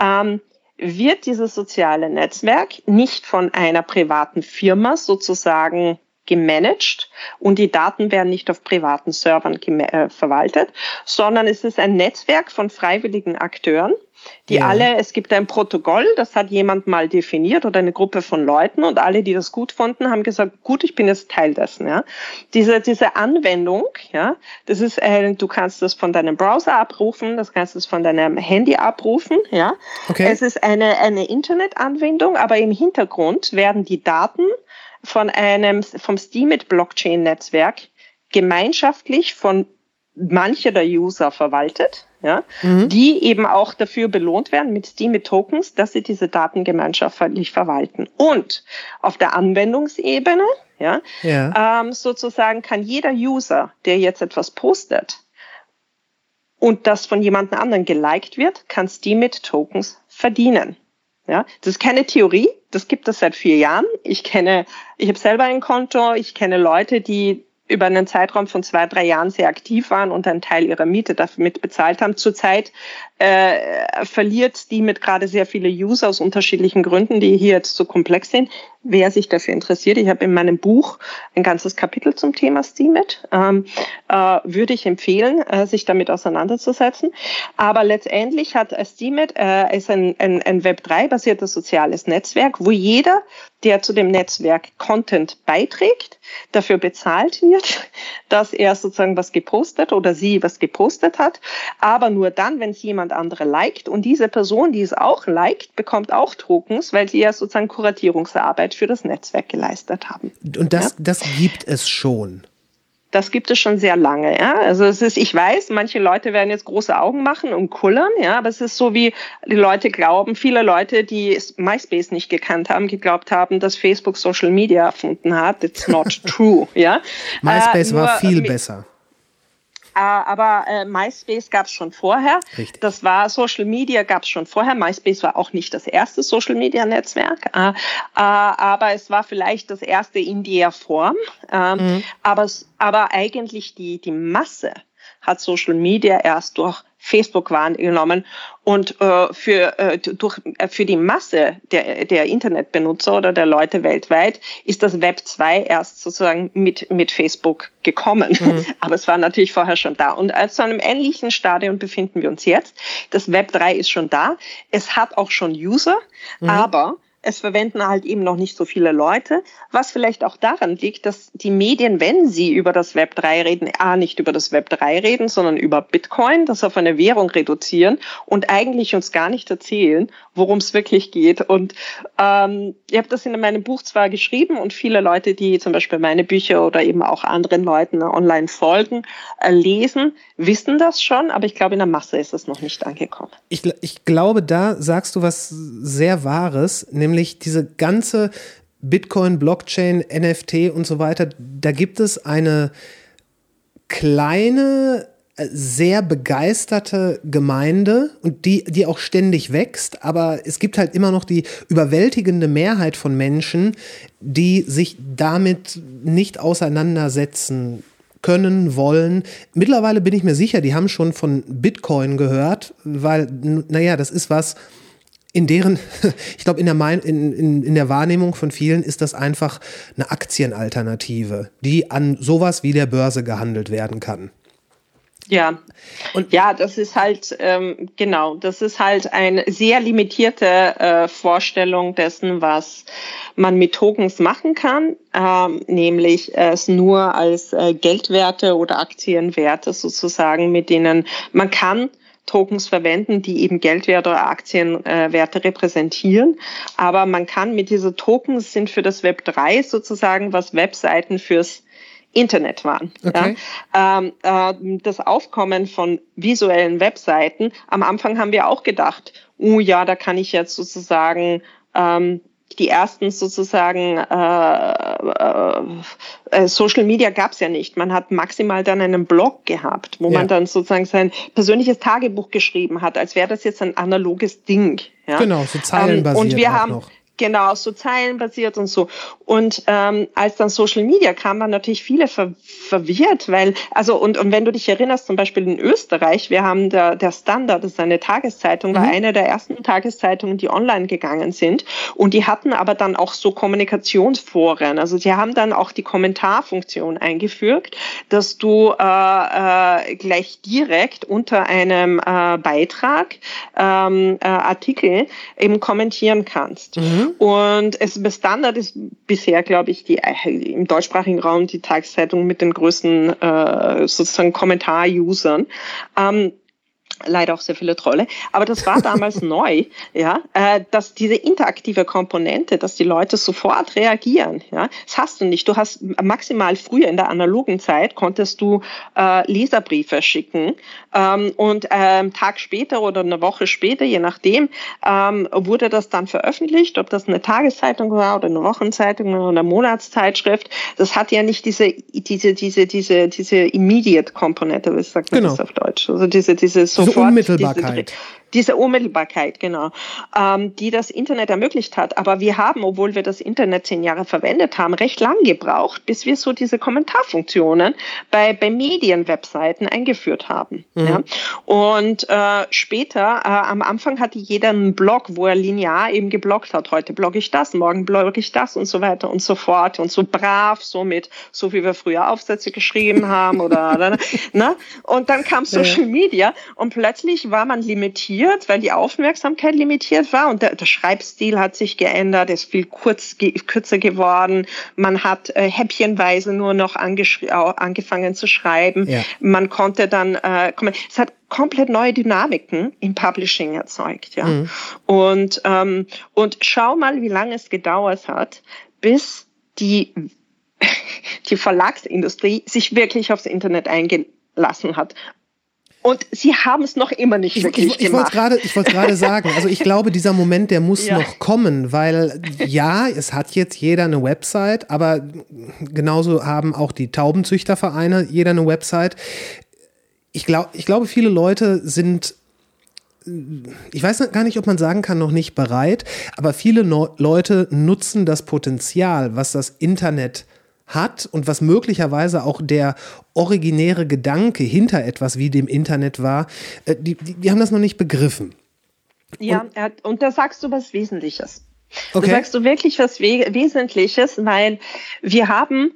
ähm, wird dieses soziale Netzwerk nicht von einer privaten Firma sozusagen gemanagt und die Daten werden nicht auf privaten Servern äh, verwaltet, sondern es ist ein Netzwerk von freiwilligen Akteuren, die ja. alle, es gibt ein Protokoll, das hat jemand mal definiert oder eine Gruppe von Leuten und alle, die das gut fanden, haben gesagt, gut, ich bin jetzt Teil dessen. Ja. Diese, diese Anwendung, ja, das ist, äh, du kannst das von deinem Browser abrufen, das kannst du von deinem Handy abrufen, ja. Okay. Es ist eine, eine Internetanwendung, aber im Hintergrund werden die Daten von einem, vom Steemit Blockchain Netzwerk gemeinschaftlich von manche der User verwaltet, ja, mhm. die eben auch dafür belohnt werden mit Steam Tokens, dass sie diese Daten gemeinschaftlich verwalten. Und auf der Anwendungsebene, ja, ja. Ähm, sozusagen kann jeder User, der jetzt etwas postet und das von jemand anderen geliked wird, kann Steam mit Tokens verdienen. Ja, das ist keine Theorie, das gibt es seit vier Jahren. Ich kenne, ich habe selber ein Konto, ich kenne Leute, die über einen Zeitraum von zwei, drei Jahren sehr aktiv waren und einen Teil ihrer Miete damit bezahlt haben. Zurzeit äh, verliert die mit gerade sehr viele User aus unterschiedlichen Gründen, die hier jetzt so komplex sind. Wer sich dafür interessiert, ich habe in meinem Buch ein ganzes Kapitel zum Thema Steemit, ähm, äh, würde ich empfehlen, äh, sich damit auseinanderzusetzen. Aber letztendlich hat Steemit äh, ist ein, ein, ein Web3-basiertes soziales Netzwerk, wo jeder, der zu dem Netzwerk Content beiträgt, dafür bezahlt wird, dass er sozusagen was gepostet oder sie was gepostet hat. Aber nur dann, wenn es jemand jemand andere liked und diese Person, die es auch liked, bekommt auch Tokens, weil sie ja sozusagen Kuratierungsarbeit für das Netzwerk geleistet haben.
Und das, ja? das gibt es schon.
Das gibt es schon sehr lange. Ja? Also es ist, ich weiß, manche Leute werden jetzt große Augen machen und kullern, ja, aber es ist so wie die Leute glauben, viele Leute, die MySpace nicht gekannt haben, geglaubt haben, dass Facebook Social Media erfunden hat. It's not true, ja.
MySpace äh, war viel besser.
Äh, aber äh, MySpace gab es schon vorher.
Richtig.
Das war Social Media gab es schon vorher. MySpace war auch nicht das erste Social Media Netzwerk, äh, äh, aber es war vielleicht das erste in der Form. Ähm, mhm. aber, aber eigentlich die, die Masse hat Social Media erst durch Facebook wahrgenommen und äh, für, äh, durch, äh, für die Masse der, der Internetbenutzer oder der Leute weltweit ist das Web 2 erst sozusagen mit, mit Facebook gekommen. Mhm. Aber es war natürlich vorher schon da. Und zu einem ähnlichen Stadium befinden wir uns jetzt. Das Web 3 ist schon da. Es hat auch schon User, mhm. aber es verwenden halt eben noch nicht so viele Leute, was vielleicht auch daran liegt, dass die Medien, wenn sie über das Web 3 reden, a nicht über das Web 3 reden, sondern über Bitcoin, das auf eine Währung reduzieren und eigentlich uns gar nicht erzählen, worum es wirklich geht. Und ähm, ich habe das in meinem Buch zwar geschrieben und viele Leute, die zum Beispiel meine Bücher oder eben auch anderen Leuten online folgen, äh, lesen, wissen das schon, aber ich glaube, in der Masse ist es noch nicht angekommen.
Ich, ich glaube, da sagst du was sehr Wahres, nämlich nämlich diese ganze Bitcoin, Blockchain, NFT und so weiter, da gibt es eine kleine, sehr begeisterte Gemeinde und die, die auch ständig wächst, aber es gibt halt immer noch die überwältigende Mehrheit von Menschen, die sich damit nicht auseinandersetzen können, wollen. Mittlerweile bin ich mir sicher, die haben schon von Bitcoin gehört, weil, naja, das ist was, in deren, ich glaube, in der, in, in, in der Wahrnehmung von vielen ist das einfach eine Aktienalternative, die an sowas wie der Börse gehandelt werden kann.
Ja, und ja, das ist halt ähm, genau, das ist halt eine sehr limitierte äh, Vorstellung dessen, was man mit Tokens machen kann, ähm, nämlich es nur als äh, Geldwerte oder Aktienwerte sozusagen, mit denen man kann Tokens verwenden, die eben Geldwerte oder Aktienwerte repräsentieren. Aber man kann mit diesen Tokens sind für das Web 3 sozusagen, was Webseiten fürs Internet waren. Okay. Ja. Ähm, äh, das Aufkommen von visuellen Webseiten, am Anfang haben wir auch gedacht, oh ja, da kann ich jetzt sozusagen ähm, die ersten sozusagen äh, äh, äh Social Media gab es ja nicht. Man hat maximal dann einen Blog gehabt, wo ja. man dann sozusagen sein persönliches Tagebuch geschrieben hat, als wäre das jetzt ein analoges Ding. Ja?
Genau, so zeilenbasiert
ähm, und wir haben,
noch.
Genau, so zeilenbasiert und so. Und ähm, als dann Social Media kam, waren natürlich viele ver verwirrt, weil, also und, und wenn du dich erinnerst, zum Beispiel in Österreich, wir haben der, der Standard, das ist eine Tageszeitung, war mhm. eine der ersten Tageszeitungen, die online gegangen sind. Und die hatten aber dann auch so Kommunikationsforen. Also sie haben dann auch die Kommentarfunktion eingefügt, dass du äh, äh, gleich direkt unter einem äh, Beitrag, ähm, äh, Artikel eben kommentieren kannst. Mhm. Und es Standard ist bisher, glaube ich, die im deutschsprachigen Raum die Tageszeitung mit den größten äh, sozusagen Kommentar-Usern. Ähm, leider auch sehr viele Trolle. Aber das war damals neu, ja, äh, dass diese interaktive Komponente, dass die Leute sofort reagieren, ja, das hast du nicht. Du hast maximal früher in der analogen Zeit konntest du äh, Leserbriefe schicken ähm, und ähm, Tag später oder eine Woche später, je nachdem, ähm, wurde das dann veröffentlicht, ob das eine Tageszeitung war oder eine Wochenzeitung oder eine Monatszeitschrift. Das hat ja nicht diese diese diese diese diese immediate Komponente, was sagt man genau. das auf Deutsch? Also diese diese so
diese Unmittelbarkeit.
Diese, Unmittelbarkeit, genau, ähm, die das Internet ermöglicht hat. Aber wir haben, obwohl wir das Internet zehn Jahre verwendet haben, recht lang gebraucht, bis wir so diese Kommentarfunktionen bei, bei Medienwebseiten eingeführt haben. Mhm. Ja. Und äh, später, äh, am Anfang hatte jeder einen Blog, wo er linear eben geblockt hat. Heute blogge ich das, morgen blogge ich das und so weiter und so fort. Und so brav, so mit, so wie wir früher Aufsätze geschrieben haben oder, oder ne? Und dann kam Social Media und plötzlich war man limitiert limitiert, weil die Aufmerksamkeit limitiert war und der, der Schreibstil hat sich geändert, ist viel kurz, ge, kürzer geworden. Man hat äh, häppchenweise nur noch angefangen zu schreiben. Ja. Man konnte dann, äh, es hat komplett neue Dynamiken im Publishing erzeugt, ja. Mhm. Und ähm, und schau mal, wie lange es gedauert hat, bis die die Verlagsindustrie sich wirklich aufs Internet eingelassen hat. Und sie haben es noch immer nicht wirklich
ich, ich,
gemacht.
Ich wollte gerade sagen, also ich glaube, dieser Moment, der muss ja. noch kommen, weil ja, es hat jetzt jeder eine Website, aber genauso haben auch die Taubenzüchtervereine jeder eine Website. Ich, glaub, ich glaube, viele Leute sind ich weiß gar nicht, ob man sagen kann, noch nicht bereit, aber viele no Leute nutzen das Potenzial, was das Internet hat und was möglicherweise auch der originäre Gedanke hinter etwas wie dem Internet war, äh, die, die, die haben das noch nicht begriffen.
Ja, und, und da sagst du was Wesentliches. Okay. Da sagst du wirklich was We Wesentliches, weil wir haben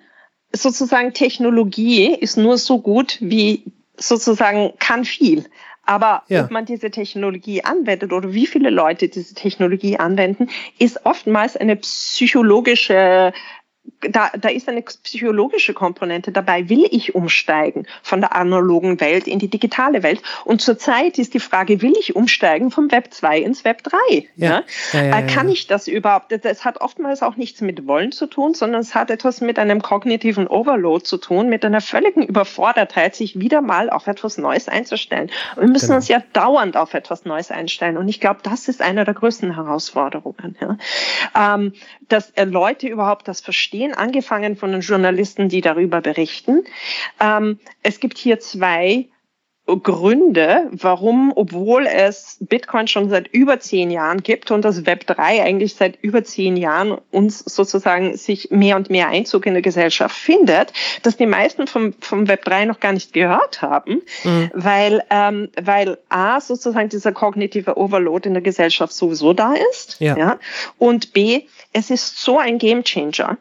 sozusagen Technologie ist nur so gut wie sozusagen kann viel. Aber ja. ob man diese Technologie anwendet oder wie viele Leute diese Technologie anwenden, ist oftmals eine psychologische da, da ist eine psychologische Komponente dabei. Will ich umsteigen von der analogen Welt in die digitale Welt? Und zurzeit ist die Frage, will ich umsteigen vom Web 2 ins Web 3? Ja. ja? ja, ja Kann ich das überhaupt? Das hat oftmals auch nichts mit Wollen zu tun, sondern es hat etwas mit einem kognitiven Overload zu tun, mit einer völligen Überfordertheit, sich wieder mal auf etwas Neues einzustellen. Und wir müssen genau. uns ja dauernd auf etwas Neues einstellen. Und ich glaube, das ist eine der größten Herausforderungen. Ähm, dass Leute überhaupt das verstehen, verstehen, angefangen von den Journalisten, die darüber berichten. Ähm, es gibt hier zwei Gründe, warum, obwohl es Bitcoin schon seit über zehn Jahren gibt und das Web 3 eigentlich seit über zehn Jahren uns sozusagen sich mehr und mehr Einzug in der Gesellschaft findet, dass die meisten vom, vom Web 3 noch gar nicht gehört haben, mhm. weil, ähm, weil A, sozusagen dieser kognitive Overload in der Gesellschaft sowieso da ist, ja. ja und B, es ist so ein Gamechanger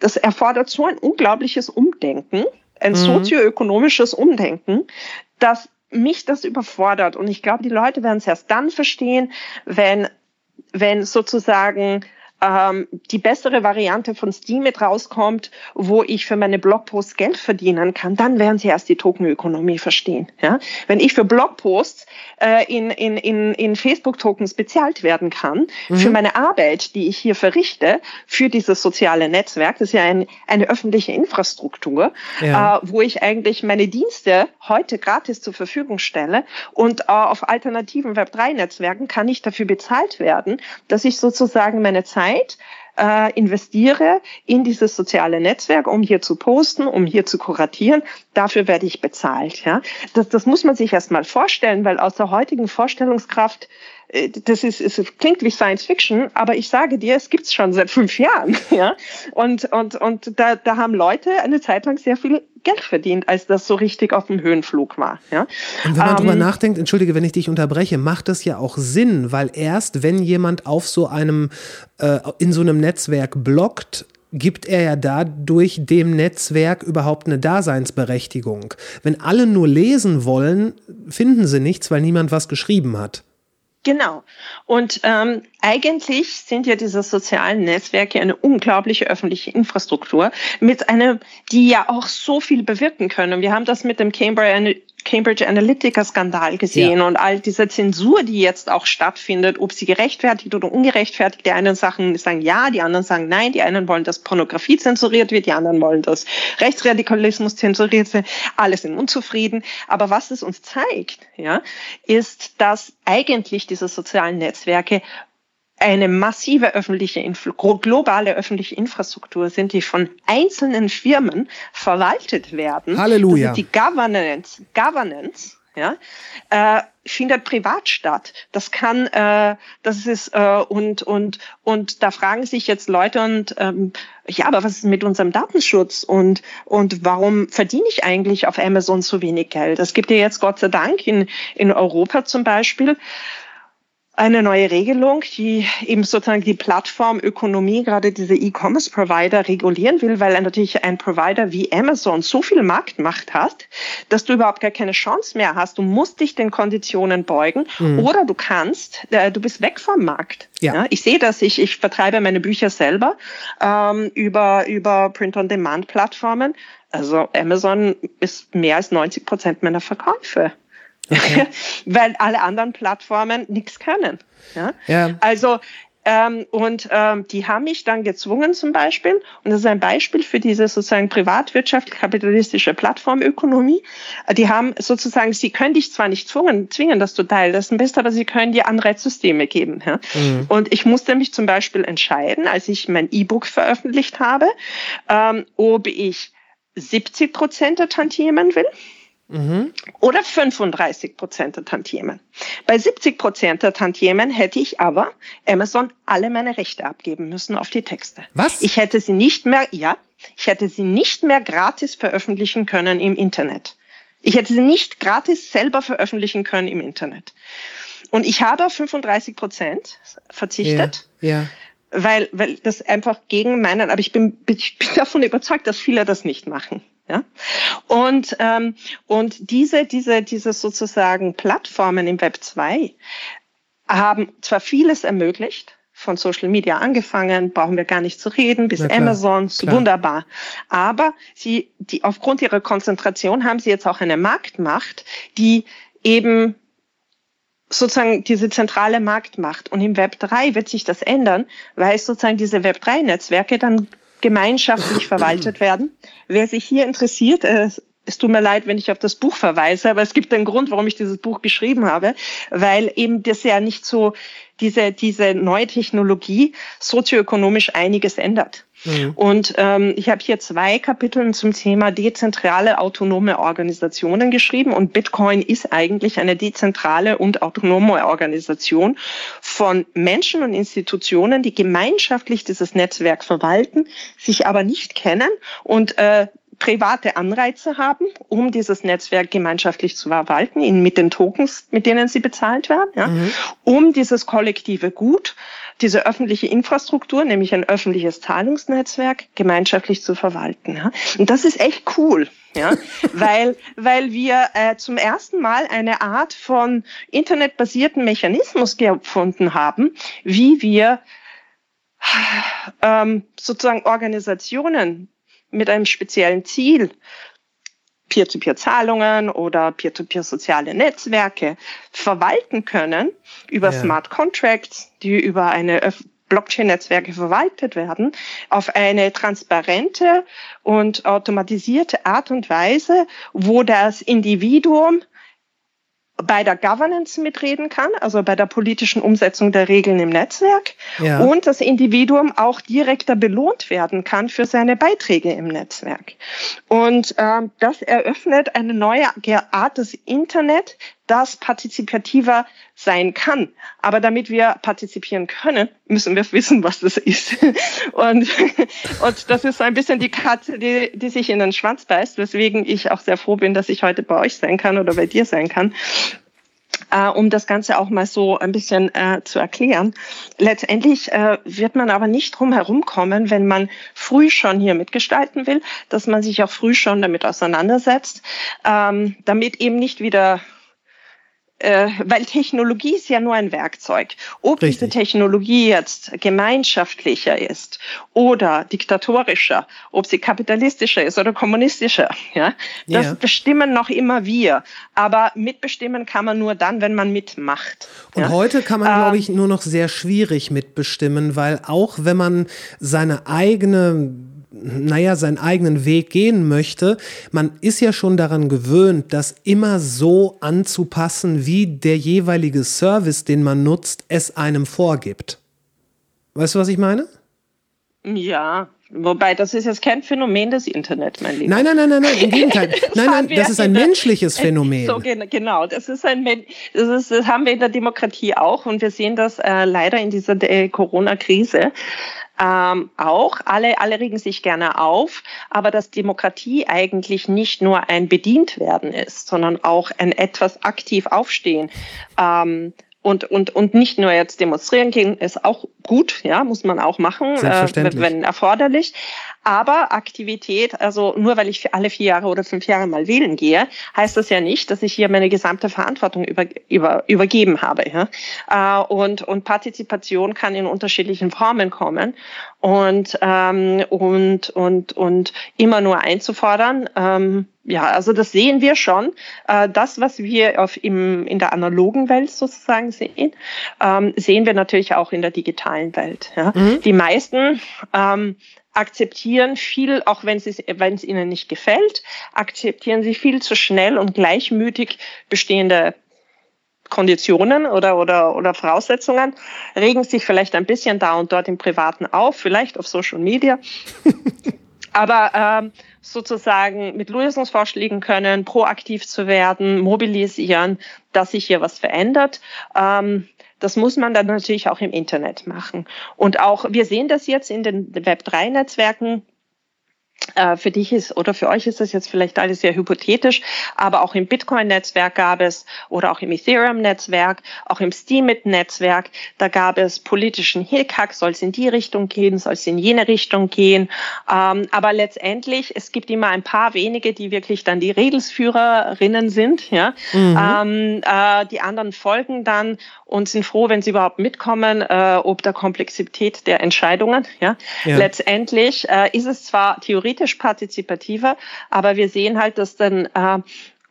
das erfordert so ein unglaubliches Umdenken, ein mhm. sozioökonomisches Umdenken, dass mich das überfordert. Und ich glaube, die Leute werden es erst dann verstehen, wenn, wenn sozusagen ähm, die bessere Variante von Steam mit rauskommt, wo ich für meine Blogposts Geld verdienen kann, dann werden sie erst die Tokenökonomie verstehen. Ja? Wenn ich für Blogposts äh, in, in, in, in Facebook-Tokens bezahlt werden kann, mhm. für meine Arbeit, die ich hier verrichte, für dieses soziale Netzwerk, das ist ja ein, eine öffentliche Infrastruktur, ja. äh, wo ich eigentlich meine Dienste heute gratis zur Verfügung stelle und äh, auf alternativen Web3-Netzwerken kann ich dafür bezahlt werden, dass ich sozusagen meine Zeit Zeit äh, investiere in dieses soziale Netzwerk, um hier zu posten, um hier zu kuratieren. Dafür werde ich bezahlt. Ja? Das, das muss man sich erstmal vorstellen, weil aus der heutigen Vorstellungskraft das ist, es klingt wie Science Fiction, aber ich sage dir, es gibt's schon seit fünf Jahren, ja. Und und und da, da haben Leute eine Zeit lang sehr viel Geld verdient, als das so richtig auf dem Höhenflug war, ja.
Und wenn man ähm, drüber nachdenkt, entschuldige, wenn ich dich unterbreche, macht das ja auch Sinn, weil erst wenn jemand auf so einem äh, in so einem Netzwerk blockt, gibt er ja dadurch dem Netzwerk überhaupt eine Daseinsberechtigung. Wenn alle nur lesen wollen, finden sie nichts, weil niemand was geschrieben hat.
Genau. Und ähm, eigentlich sind ja diese sozialen Netzwerke eine unglaubliche öffentliche Infrastruktur mit einer, die ja auch so viel bewirken können. Wir haben das mit dem Cambridge Cambridge Analytica-Skandal gesehen ja. und all diese Zensur, die jetzt auch stattfindet, ob sie gerechtfertigt oder ungerechtfertigt. Die einen Sachen sagen ja, die anderen sagen nein, die einen wollen, dass Pornografie zensuriert wird, die anderen wollen, dass Rechtsradikalismus zensuriert wird. Alle sind unzufrieden. Aber was es uns zeigt, ja, ist, dass eigentlich diese sozialen Netzwerke eine massive öffentliche, globale öffentliche Infrastruktur sind, die von einzelnen Firmen verwaltet werden.
Halleluja.
Das ist die Governance, Governance, ja, äh, findet privat statt. Das kann, äh, das ist äh, und und und da fragen sich jetzt Leute und ähm, ja, aber was ist mit unserem Datenschutz und und warum verdiene ich eigentlich auf Amazon so wenig Geld? Es gibt ja jetzt Gott sei Dank in in Europa zum Beispiel eine neue Regelung, die eben sozusagen die Plattformökonomie, gerade diese E-Commerce-Provider regulieren will, weil natürlich ein Provider wie Amazon so viel Marktmacht hat, dass du überhaupt gar keine Chance mehr hast. Du musst dich den Konditionen beugen mhm. oder du kannst, äh, du bist weg vom Markt. Ja. ja ich sehe das, ich, ich vertreibe meine Bücher selber ähm, über, über Print-on-Demand-Plattformen. Also Amazon ist mehr als 90 Prozent meiner Verkäufe. Okay. Weil alle anderen Plattformen nichts können. Ja? ja? Also Ähm, und ähm, die haben mich dann gezwungen zum Beispiel, und das ist ein Beispiel für diese sozusagen Privatwirtschaft, kapitalistische Plattformökonomie, die haben sozusagen, sie können dich zwar nicht zwingen, zwingen, dass du Teil dessen bist, aber sie können dir Anreizsysteme geben. Ja? Mhm. Und ich musste mich zum Beispiel entscheiden, als ich mein E-Book veröffentlicht habe, ähm, ob ich 70 Prozent der Tantiemen will Mhm. Oder 35 Prozent der Tantiemen. Bei 70 Prozent der Tantiemen hätte ich aber Amazon alle meine Rechte abgeben müssen auf die Texte.
Was?
Ich hätte sie nicht mehr, ja, ich hätte sie nicht mehr gratis veröffentlichen können im Internet. Ich hätte sie nicht gratis selber veröffentlichen können im Internet. Und ich habe auf 35 Prozent verzichtet.
Ja, ja.
Weil, weil das einfach gegen meinen, aber ich bin, ich bin davon überzeugt, dass viele das nicht machen. Ja? Und, ähm, und diese, diese, diese sozusagen Plattformen im Web 2 haben zwar vieles ermöglicht, von Social Media angefangen, brauchen wir gar nicht zu reden, bis klar, Amazon, klar. wunderbar. Aber sie, die, aufgrund ihrer Konzentration haben sie jetzt auch eine Marktmacht, die eben sozusagen diese zentrale Marktmacht. Und im Web 3 wird sich das ändern, weil sozusagen diese Web 3 Netzwerke dann gemeinschaftlich verwaltet werden. Wer sich hier interessiert, äh, es tut mir leid, wenn ich auf das Buch verweise, aber es gibt einen Grund, warum ich dieses Buch geschrieben habe, weil eben das ja nicht so diese, diese neue Technologie sozioökonomisch einiges ändert. Mhm. Und ähm, ich habe hier zwei Kapitel zum Thema dezentrale autonome Organisationen geschrieben und Bitcoin ist eigentlich eine dezentrale und autonome Organisation von Menschen und Institutionen, die gemeinschaftlich dieses Netzwerk verwalten, sich aber nicht kennen und äh, private Anreize haben, um dieses Netzwerk gemeinschaftlich zu verwalten, mit den Tokens, mit denen sie bezahlt werden, ja, mhm. um dieses kollektive Gut, diese öffentliche Infrastruktur, nämlich ein öffentliches Zahlungsnetzwerk, gemeinschaftlich zu verwalten. Ja. Und das ist echt cool. Ja, weil, weil wir äh, zum ersten Mal eine Art von internetbasierten Mechanismus gefunden haben, wie wir ähm, sozusagen Organisationen mit einem speziellen Ziel, Peer-to-Peer-Zahlungen oder Peer-to-Peer-soziale Netzwerke verwalten können über ja. Smart Contracts, die über eine Blockchain-Netzwerke verwaltet werden, auf eine transparente und automatisierte Art und Weise, wo das Individuum bei der Governance mitreden kann, also bei der politischen Umsetzung der Regeln im Netzwerk ja. und das Individuum auch direkter belohnt werden kann für seine Beiträge im Netzwerk. Und ähm, das eröffnet eine neue Art des Internet, das partizipativer sein kann. Aber damit wir partizipieren können, müssen wir wissen, was das ist. Und, und das ist so ein bisschen die Katze, die, die sich in den Schwanz beißt, weswegen ich auch sehr froh bin, dass ich heute bei euch sein kann oder bei dir sein kann. Uh, um das Ganze auch mal so ein bisschen uh, zu erklären. Letztendlich uh, wird man aber nicht drum herum kommen, wenn man früh schon hier mitgestalten will, dass man sich auch früh schon damit auseinandersetzt, ähm, damit eben nicht wieder äh, weil Technologie ist ja nur ein Werkzeug. Ob Richtig. diese Technologie jetzt gemeinschaftlicher ist oder diktatorischer, ob sie kapitalistischer ist oder kommunistischer, ja, das ja. bestimmen noch immer wir. Aber mitbestimmen kann man nur dann, wenn man mitmacht.
Und
ja?
heute kann man, äh, glaube ich, nur noch sehr schwierig mitbestimmen, weil auch wenn man seine eigene naja, seinen eigenen Weg gehen möchte, man ist ja schon daran gewöhnt, das immer so anzupassen, wie der jeweilige Service, den man nutzt, es einem vorgibt. Weißt du, was ich meine?
Ja, Wobei, das ist jetzt kein Phänomen des Internet, mein Lieber.
Nein, nein, nein, nein, nein, im Gegenteil. Nein, nein, das ist ein menschliches Phänomen.
So, genau, das ist ein, das, ist, das haben wir in der Demokratie auch und wir sehen das äh, leider in dieser äh, Corona-Krise ähm, auch. Alle, alle regen sich gerne auf, aber dass Demokratie eigentlich nicht nur ein Bedient-werden ist, sondern auch ein etwas aktiv aufstehen. Ähm, und, und, und nicht nur jetzt demonstrieren gehen, ist auch gut, ja, muss man auch machen, äh, wenn erforderlich. Aber Aktivität, also nur weil ich alle vier Jahre oder fünf Jahre mal wählen gehe, heißt das ja nicht, dass ich hier meine gesamte Verantwortung über, über, übergeben habe. Ja? Äh, und, und Partizipation kann in unterschiedlichen Formen kommen. Und, ähm, und, und, und immer nur einzufordern, ähm, ja, also das sehen wir schon. Äh, das, was wir auf im, in der analogen Welt sozusagen sehen, ähm, sehen wir natürlich auch in der digitalen Welt. Ja. Mhm. Die meisten ähm, akzeptieren viel, auch wenn es wenn es ihnen nicht gefällt, akzeptieren sie viel zu schnell und gleichmütig bestehende Konditionen oder, oder, oder Voraussetzungen, regen sich vielleicht ein bisschen da und dort im Privaten auf, vielleicht auf Social Media. Aber ähm, sozusagen mit Lösungsvorschlägen können, proaktiv zu werden, mobilisieren, dass sich hier was verändert. Ähm, das muss man dann natürlich auch im Internet machen. Und auch, wir sehen das jetzt in den Web3-Netzwerken, äh, für dich ist oder für euch ist das jetzt vielleicht alles sehr hypothetisch, aber auch im Bitcoin-Netzwerk gab es oder auch im Ethereum-Netzwerk, auch im Steemit-Netzwerk, da gab es politischen Hickhack, soll es in die Richtung gehen, soll es in jene Richtung gehen. Ähm, aber letztendlich, es gibt immer ein paar wenige, die wirklich dann die Redelsführerinnen sind. Ja? Mhm. Ähm, äh, die anderen folgen dann und sind froh, wenn sie überhaupt mitkommen, äh, ob der Komplexität der Entscheidungen. Ja? ja. Letztendlich äh, ist es zwar theoretisch partizipativer, aber wir sehen halt, dass dann äh,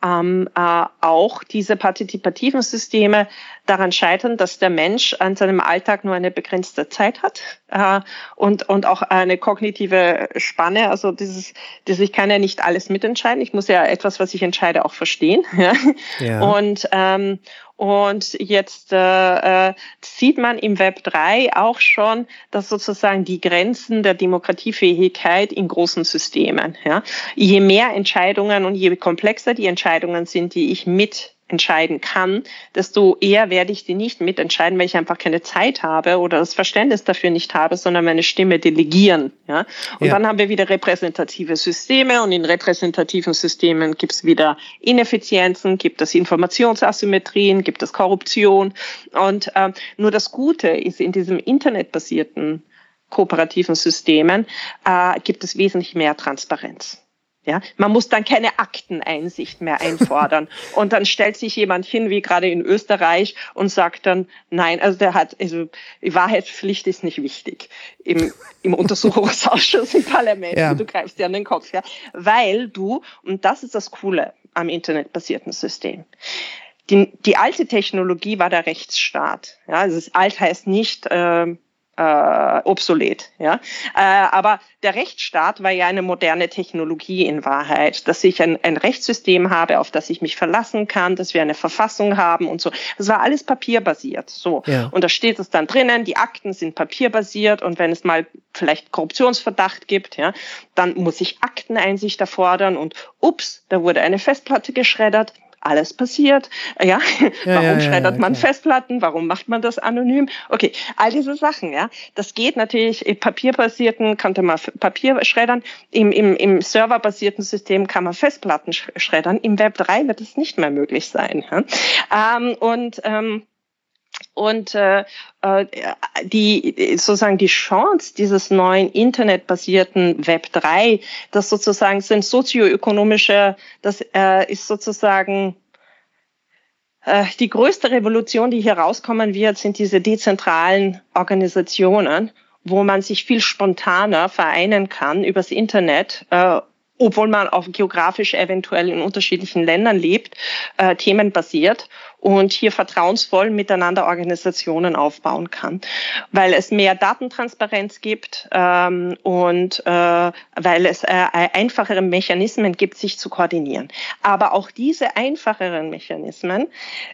ähm, äh, auch diese partizipativen Systeme daran scheitern, dass der Mensch an seinem Alltag nur eine begrenzte Zeit hat äh, und, und auch eine kognitive Spanne. Also dieses, dieses, ich kann ja nicht alles mitentscheiden. Ich muss ja etwas, was ich entscheide, auch verstehen. Ja? ja. Und, ähm, und jetzt äh, äh, sieht man im Web 3 auch schon, dass sozusagen die Grenzen der Demokratiefähigkeit in großen Systemen, ja, je mehr Entscheidungen und je komplexer die Entscheidungen sind, die ich mit entscheiden kann, desto eher werde ich die nicht mitentscheiden, weil ich einfach keine Zeit habe oder das Verständnis dafür nicht habe, sondern meine Stimme delegieren. Ja? Und ja. dann haben wir wieder repräsentative Systeme und in repräsentativen Systemen gibt es wieder Ineffizienzen, gibt es Informationsasymmetrien, gibt es Korruption. Und äh, nur das Gute ist in diesem internetbasierten kooperativen Systemen äh, gibt es wesentlich mehr Transparenz. Ja, man muss dann keine Akteneinsicht mehr einfordern. und dann stellt sich jemand hin, wie gerade in Österreich, und sagt dann, nein, also der hat, also die Wahrheitspflicht ist nicht wichtig im, im Untersuchungsausschuss im Parlament. Ja. Du greifst dir an den Kopf, ja. Weil du, und das ist das Coole am internetbasierten System. Die, die alte Technologie war der Rechtsstaat. Ja, also das alt heißt nicht, äh, äh, obsolet. Ja? Äh, aber der Rechtsstaat war ja eine moderne Technologie in Wahrheit, dass ich ein, ein Rechtssystem habe, auf das ich mich verlassen kann, dass wir eine Verfassung haben und so. Das war alles papierbasiert. So. Ja. Und da steht es dann drinnen, die Akten sind papierbasiert und wenn es mal vielleicht Korruptionsverdacht gibt, ja, dann muss ich Akteneinsicht erfordern und ups, da wurde eine Festplatte geschreddert alles passiert. Ja, ja warum ja, schreddert man Festplatten? Warum macht man das anonym? Okay, all diese Sachen, ja. Das geht natürlich im papierbasierten, konnte man Papier schreddern. Im, im, im serverbasierten System kann man Festplatten schreddern. Im Web 3 wird es nicht mehr möglich sein. Ja? Ähm, und ähm, und äh, äh, die sozusagen die Chance dieses neuen internetbasierten Web 3, das sozusagen sind sozioökonomische, das äh, ist sozusagen äh, die größte Revolution, die hier rauskommen wird, sind diese dezentralen Organisationen, wo man sich viel spontaner vereinen kann übers Internet, äh, obwohl man auch geografisch eventuell in unterschiedlichen Ländern lebt, äh, themenbasiert und hier vertrauensvoll miteinander Organisationen aufbauen kann, weil es mehr Datentransparenz gibt ähm, und äh, weil es äh, einfachere Mechanismen gibt, sich zu koordinieren. Aber auch diese einfacheren Mechanismen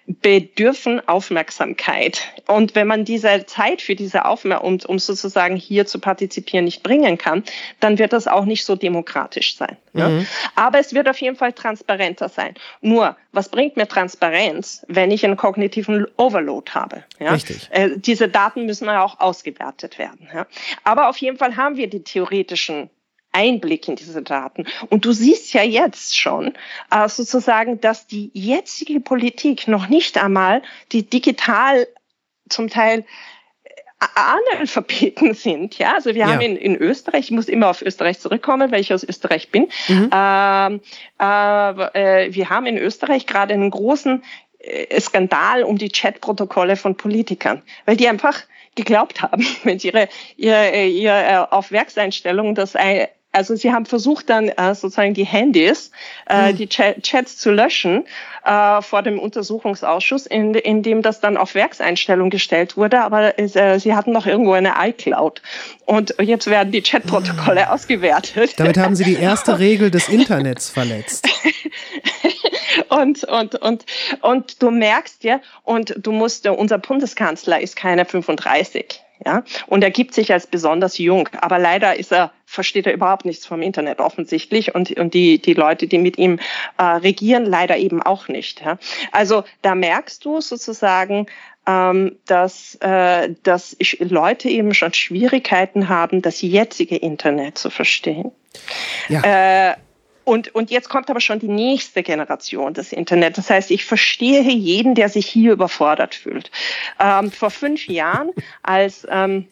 bedürfen Aufmerksamkeit. Und wenn man diese Zeit für diese Aufmerksamkeit, um, um sozusagen hier zu partizipieren, nicht bringen kann, dann wird das auch nicht so demokratisch sein. Mhm. Ja? Aber es wird auf jeden Fall transparenter sein. Nur, was bringt mir Transparenz, wenn ich einen kognitiven Overload habe. Ja? Richtig. Äh, diese Daten müssen ja auch ausgewertet werden. Ja? Aber auf jeden Fall haben wir die theoretischen Einblick in diese Daten. Und du siehst ja jetzt schon äh, sozusagen, dass die jetzige Politik noch nicht einmal die digital zum Teil Analphabeten sind. Ja, also wir
Ja.
haben in, in Österreich, ich muss immer auf Österreich zurückkommen, weil ich aus Österreich bin.
Mhm.
Ähm, äh, äh, wir haben in Österreich gerade einen großen äh, Skandal um die Chatprotokolle von Politikern, weil die einfach geglaubt haben mit ihrer ihre, ihre äh, auf Werkseinstellungen, dass ein, also sie haben versucht dann äh, sozusagen die Handys, äh, die Chat Chats zu löschen äh, vor dem Untersuchungsausschuss, in, in dem das dann auf Werkseinstellung gestellt wurde, aber äh, sie hatten noch irgendwo eine iCloud und jetzt werden die Chatprotokolle ausgewertet.
Damit haben Sie die erste Regel des Internets verletzt.
und, und, und, und du merkst ja, und du musst, unser Bundeskanzler ist keine 35. Ja, und er gibt sich als besonders jung, aber leider ist er, versteht er überhaupt nichts vom Internet offensichtlich und, und die, die Leute, die mit ihm äh, regieren, leider eben auch nicht. Ja. Also da merkst du sozusagen, ähm, dass, äh, dass Leute eben schon Schwierigkeiten haben, das jetzige Internet zu verstehen.
Ja.
Äh, und, und jetzt kommt aber schon die nächste Generation des Internet. Das heißt, ich verstehe jeden, der sich hier überfordert fühlt. Ähm, vor fünf Jahren, als ähm,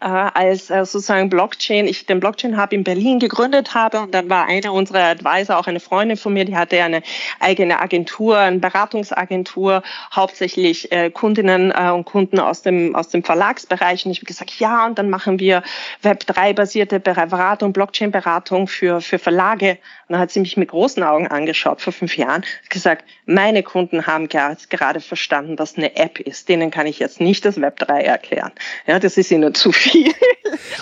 äh, als äh, sozusagen Blockchain, ich den Blockchain Hub in Berlin gegründet habe und dann war einer unserer Advisor, auch eine Freundin von mir, die hatte eine eigene Agentur, eine Beratungsagentur, hauptsächlich äh, Kundinnen äh, und Kunden aus dem aus dem Verlagsbereich und ich habe gesagt, ja, und dann machen wir Web3 basierte Beratung, Blockchain Beratung für für Verlage und dann hat sie mich mit großen Augen angeschaut vor fünf Jahren, hat gesagt, meine Kunden haben gerade verstanden, was eine App ist. Denen kann ich jetzt nicht das Web3 erklären. Ja, das ist ihnen zu viel.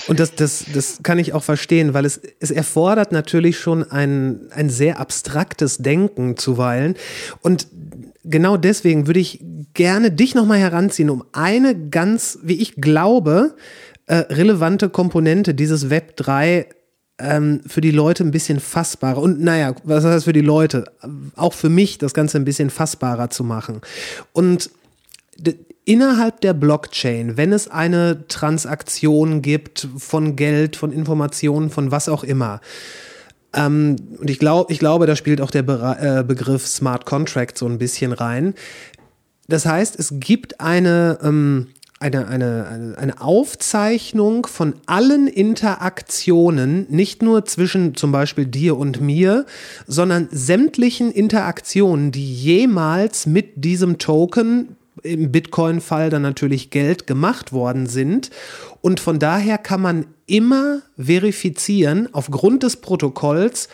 Und das, das, das kann ich auch verstehen, weil es, es erfordert natürlich schon ein, ein sehr abstraktes Denken zuweilen. Und genau deswegen würde ich gerne dich nochmal heranziehen, um eine ganz, wie ich glaube, äh, relevante Komponente dieses Web 3 ähm, für die Leute ein bisschen fassbarer und naja, was heißt für die Leute? Auch für mich das Ganze ein bisschen fassbarer zu machen. Und innerhalb der Blockchain, wenn es eine Transaktion gibt von Geld, von Informationen, von was auch immer, ähm, und ich, glaub, ich glaube, da spielt auch der Bera- äh, Begriff Smart Contract so ein bisschen rein. Das heißt, es gibt eine, ähm, eine, eine, eine Aufzeichnung von allen Interaktionen, nicht nur zwischen zum Beispiel dir und mir, sondern sämtlichen Interaktionen, die jemals mit diesem Token, im Bitcoin-Fall dann natürlich Geld gemacht worden sind. Und von daher kann man immer verifizieren, aufgrund des Protokolls,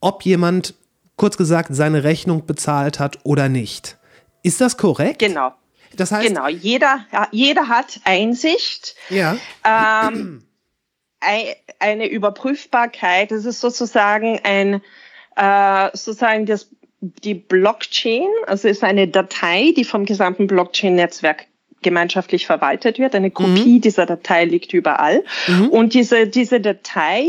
ob jemand, kurz gesagt, seine Rechnung bezahlt hat oder nicht. Ist das korrekt?
Genau.
Das heißt,
Genau, jeder, jeder hat Einsicht,
ja,
ähm, ei- eine Überprüfbarkeit. Das ist sozusagen ein, äh, sozusagen das, die Blockchain, also ist eine Datei, die vom gesamten Blockchain-Netzwerk gemeinschaftlich verwaltet wird. Eine Kopie dieser Datei liegt überall. Und diese, diese Datei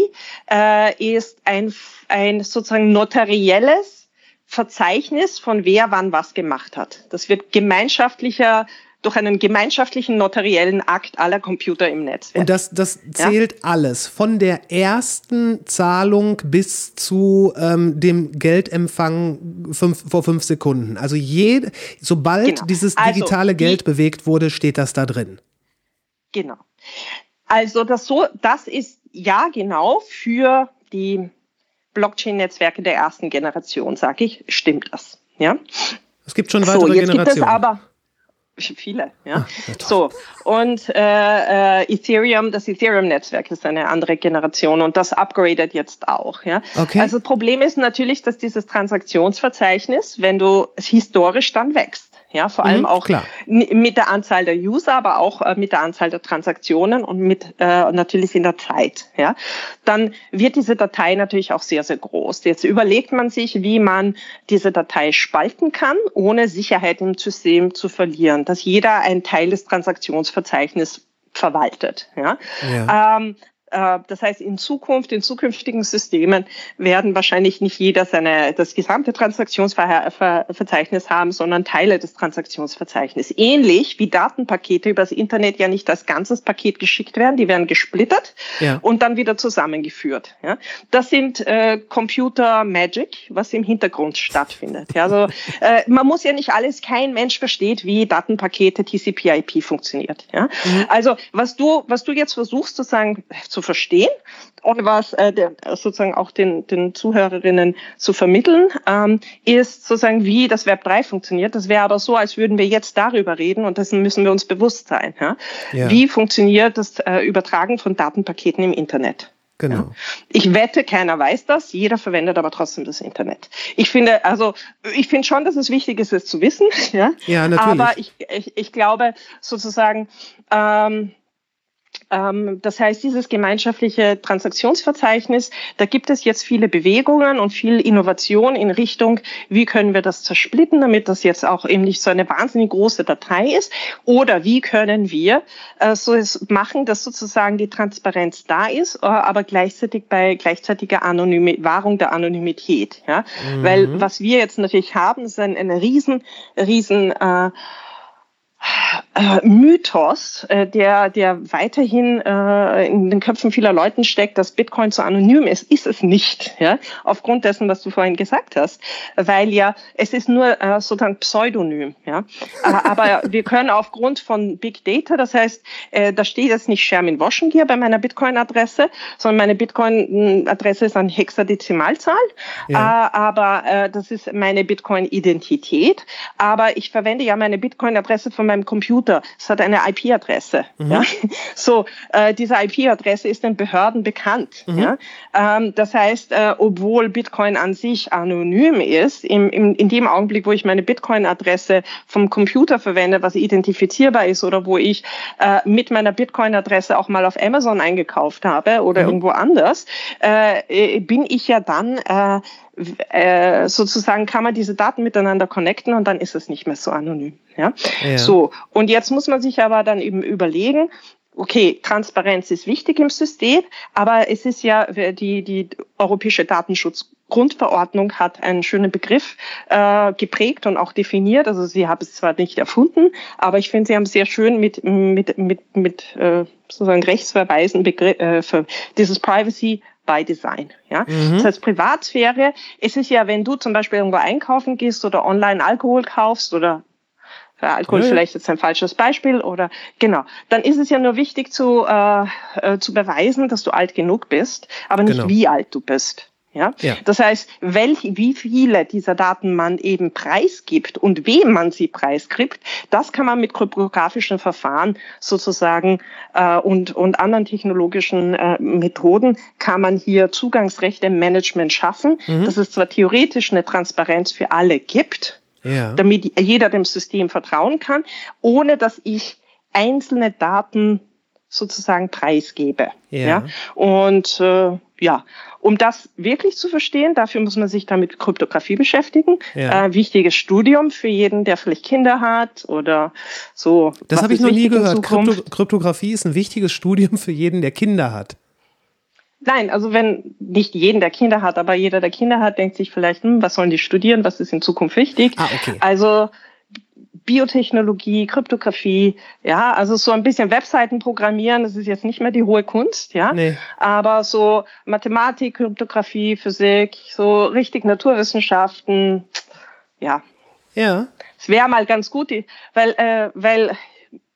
äh, ist ein, ein sozusagen notarielles Verzeichnis von wer wann was gemacht hat. Das wird gemeinschaftlicher durch einen gemeinschaftlichen notariellen Akt aller Computer im Netzwerk.
und das, das zählt alles, von der ersten Zahlung bis zu ähm, dem Geldempfang fünf, vor fünf Sekunden. Also jede, sobald
Genau.
dieses
Also,
digitale
die-
Geld bewegt wurde, steht das da drin.
Genau. Also das so, das ist ja genau für die Blockchain-Netzwerke der ersten Generation, sage ich, stimmt das. Ja.
Es gibt schon
So,
weitere
jetzt gibt es
Generationen.
aber viele, ja. so und äh, äh, Ethereum, das Ethereum-Netzwerk ist eine andere Generation und das upgradet jetzt auch, ja.
Okay.
Also Problem ist natürlich, dass dieses Transaktionsverzeichnis, wenn du historisch dann wächst. Ja, vor allem
Mhm,
auch
klar.
mit der Anzahl der User, aber auch äh, mit der Anzahl der Transaktionen und mit äh, natürlich in der Zeit. Ja, dann wird diese Datei natürlich auch sehr sehr groß. Jetzt überlegt man sich, wie man diese Datei spalten kann, ohne Sicherheit im System zu verlieren, dass jeder einen Teil des Transaktionsverzeichnisses verwaltet. Ja.
Ja.
Ähm, Äh, das heißt, in Zukunft, in zukünftigen Systemen werden wahrscheinlich nicht jeder seine, das gesamte Transaktionsverzeichnis haben, sondern Teile des Transaktionsverzeichnisses. Ähnlich wie Datenpakete übers Internet ja nicht als ganzes Paket geschickt werden, die werden gesplittert ja. und dann wieder zusammengeführt. Ja. Das sind äh, Computer Magic, was im Hintergrund stattfindet. Ja, also äh, man muss ja nicht alles, kein Mensch versteht, wie Datenpakete TCP/IP funktioniert. Ja. Mhm. Also was du, was du jetzt versuchst zu sagen, zu verstehen und was äh, der, sozusagen auch den, den Zuhörerinnen zu vermitteln, ähm, ist sozusagen, wie das Web 3 funktioniert. Das wäre aber so, als würden wir jetzt darüber reden und dessen müssen wir uns bewusst sein. Ja? ja. Wie funktioniert das äh, Übertragen von Datenpaketen im Internet? Genau. Ja. Ich wette, keiner weiß das, jeder verwendet aber trotzdem das Internet. Ich finde, also ich finde schon, dass es wichtig ist, es zu wissen, ja. Ja, natürlich. Aber ich, ich, ich glaube sozusagen, ähm, das heißt, dieses gemeinschaftliche Transaktionsverzeichnis, da gibt es jetzt viele Bewegungen und viel Innovation in Richtung, wie können wir das zersplitten, damit das jetzt auch eben nicht so eine wahnsinnig große Datei ist. Oder wie können wir äh, so es machen, dass sozusagen die Transparenz da ist, äh, aber gleichzeitig bei gleichzeitiger Anonymi Wahrung der Anonymität. Ja? Mhm. Weil was wir jetzt natürlich haben, ist ein, eine riesen, riesen äh, äh, Mythos, äh, der, der weiterhin äh, in den Köpfen vieler Leuten steckt, dass Bitcoin so anonym ist, ist es nicht, ja, aufgrund dessen, was du vorhin gesagt hast, weil ja, es ist nur äh, sozusagen Pseudonym, ja, äh, aber wir können aufgrund von Big Data, das heißt, äh, da steht jetzt nicht Sherman Washington bei meiner Bitcoin-Adresse, sondern meine Bitcoin-Adresse ist eine Hexadezimalzahl, ja. äh, aber äh, das ist meine Bitcoin-Identität, aber ich verwende ja meine Bitcoin-Adresse von meinem Computer. Es hat eine IP-Adresse. Mhm. Ja? So, äh, diese IP-Adresse ist den Behörden bekannt. Mhm. Ja? Ähm, das heißt, äh, obwohl Bitcoin an sich anonym ist, im, im, in dem Augenblick, wo ich meine Bitcoin-Adresse vom Computer verwende, was identifizierbar ist oder wo ich äh, mit meiner Bitcoin-Adresse auch mal auf Amazon eingekauft habe oder mhm. irgendwo anders, äh, äh bin ich ja dann äh, äh, sozusagen kann man diese Daten miteinander connecten und dann ist es nicht mehr so anonym. Ja? ja? So, und jetzt muss man sich aber dann eben überlegen, okay, Transparenz ist wichtig im System, aber es ist ja, die, die Europäische Datenschutzgrundverordnung hat einen schönen Begriff äh, geprägt und auch definiert. Also sie haben es zwar nicht erfunden, aber ich finde, sie haben sehr schön mit, mit, mit, mit äh, sozusagen Rechtsverweisen Begriff, äh, für dieses Privacy by Design. Ja? Mhm. Das heißt, Privatsphäre, es ist ja, wenn du zum Beispiel irgendwo einkaufen gehst oder online Alkohol kaufst oder für Alkohol ja. vielleicht jetzt ein falsches Beispiel oder genau, dann ist es ja nur wichtig zu, äh, äh, zu beweisen, dass du alt genug bist, aber nicht genau. wie alt du bist. Ja? ja? Das heißt, welch, wie viele dieser Daten man eben preisgibt und wem man sie preisgibt, das kann man mit kryptografischen Verfahren sozusagen äh, und, und anderen technologischen äh, Methoden kann man hier Zugangsrechte im Management schaffen, mhm. dass es zwar theoretisch eine Transparenz für alle gibt, ja. damit jeder dem System vertrauen kann, ohne dass ich einzelne Daten sozusagen preisgebe. Ja. ja? Und äh, ja, um das wirklich zu verstehen, dafür muss man sich damit Kryptographie beschäftigen. Ja. Äh, wichtiges Studium für jeden, der vielleicht Kinder hat oder so.
Das habe ich noch nie gehört. Krypto Kryptographie ist ein wichtiges Studium für jeden, der Kinder hat.
Nein, also wenn nicht jeden, der Kinder hat, aber jeder, der Kinder hat, denkt sich vielleicht, hm, was sollen die studieren, was ist in Zukunft wichtig? Ah, okay. Also Biotechnologie, Kryptographie, ja, also so ein bisschen Webseiten programmieren, das ist jetzt nicht mehr die hohe Kunst, ja, nee. aber so Mathematik, Kryptographie, Physik, so richtig Naturwissenschaften, ja. Ja. Es wäre mal ganz gut, weil, äh, weil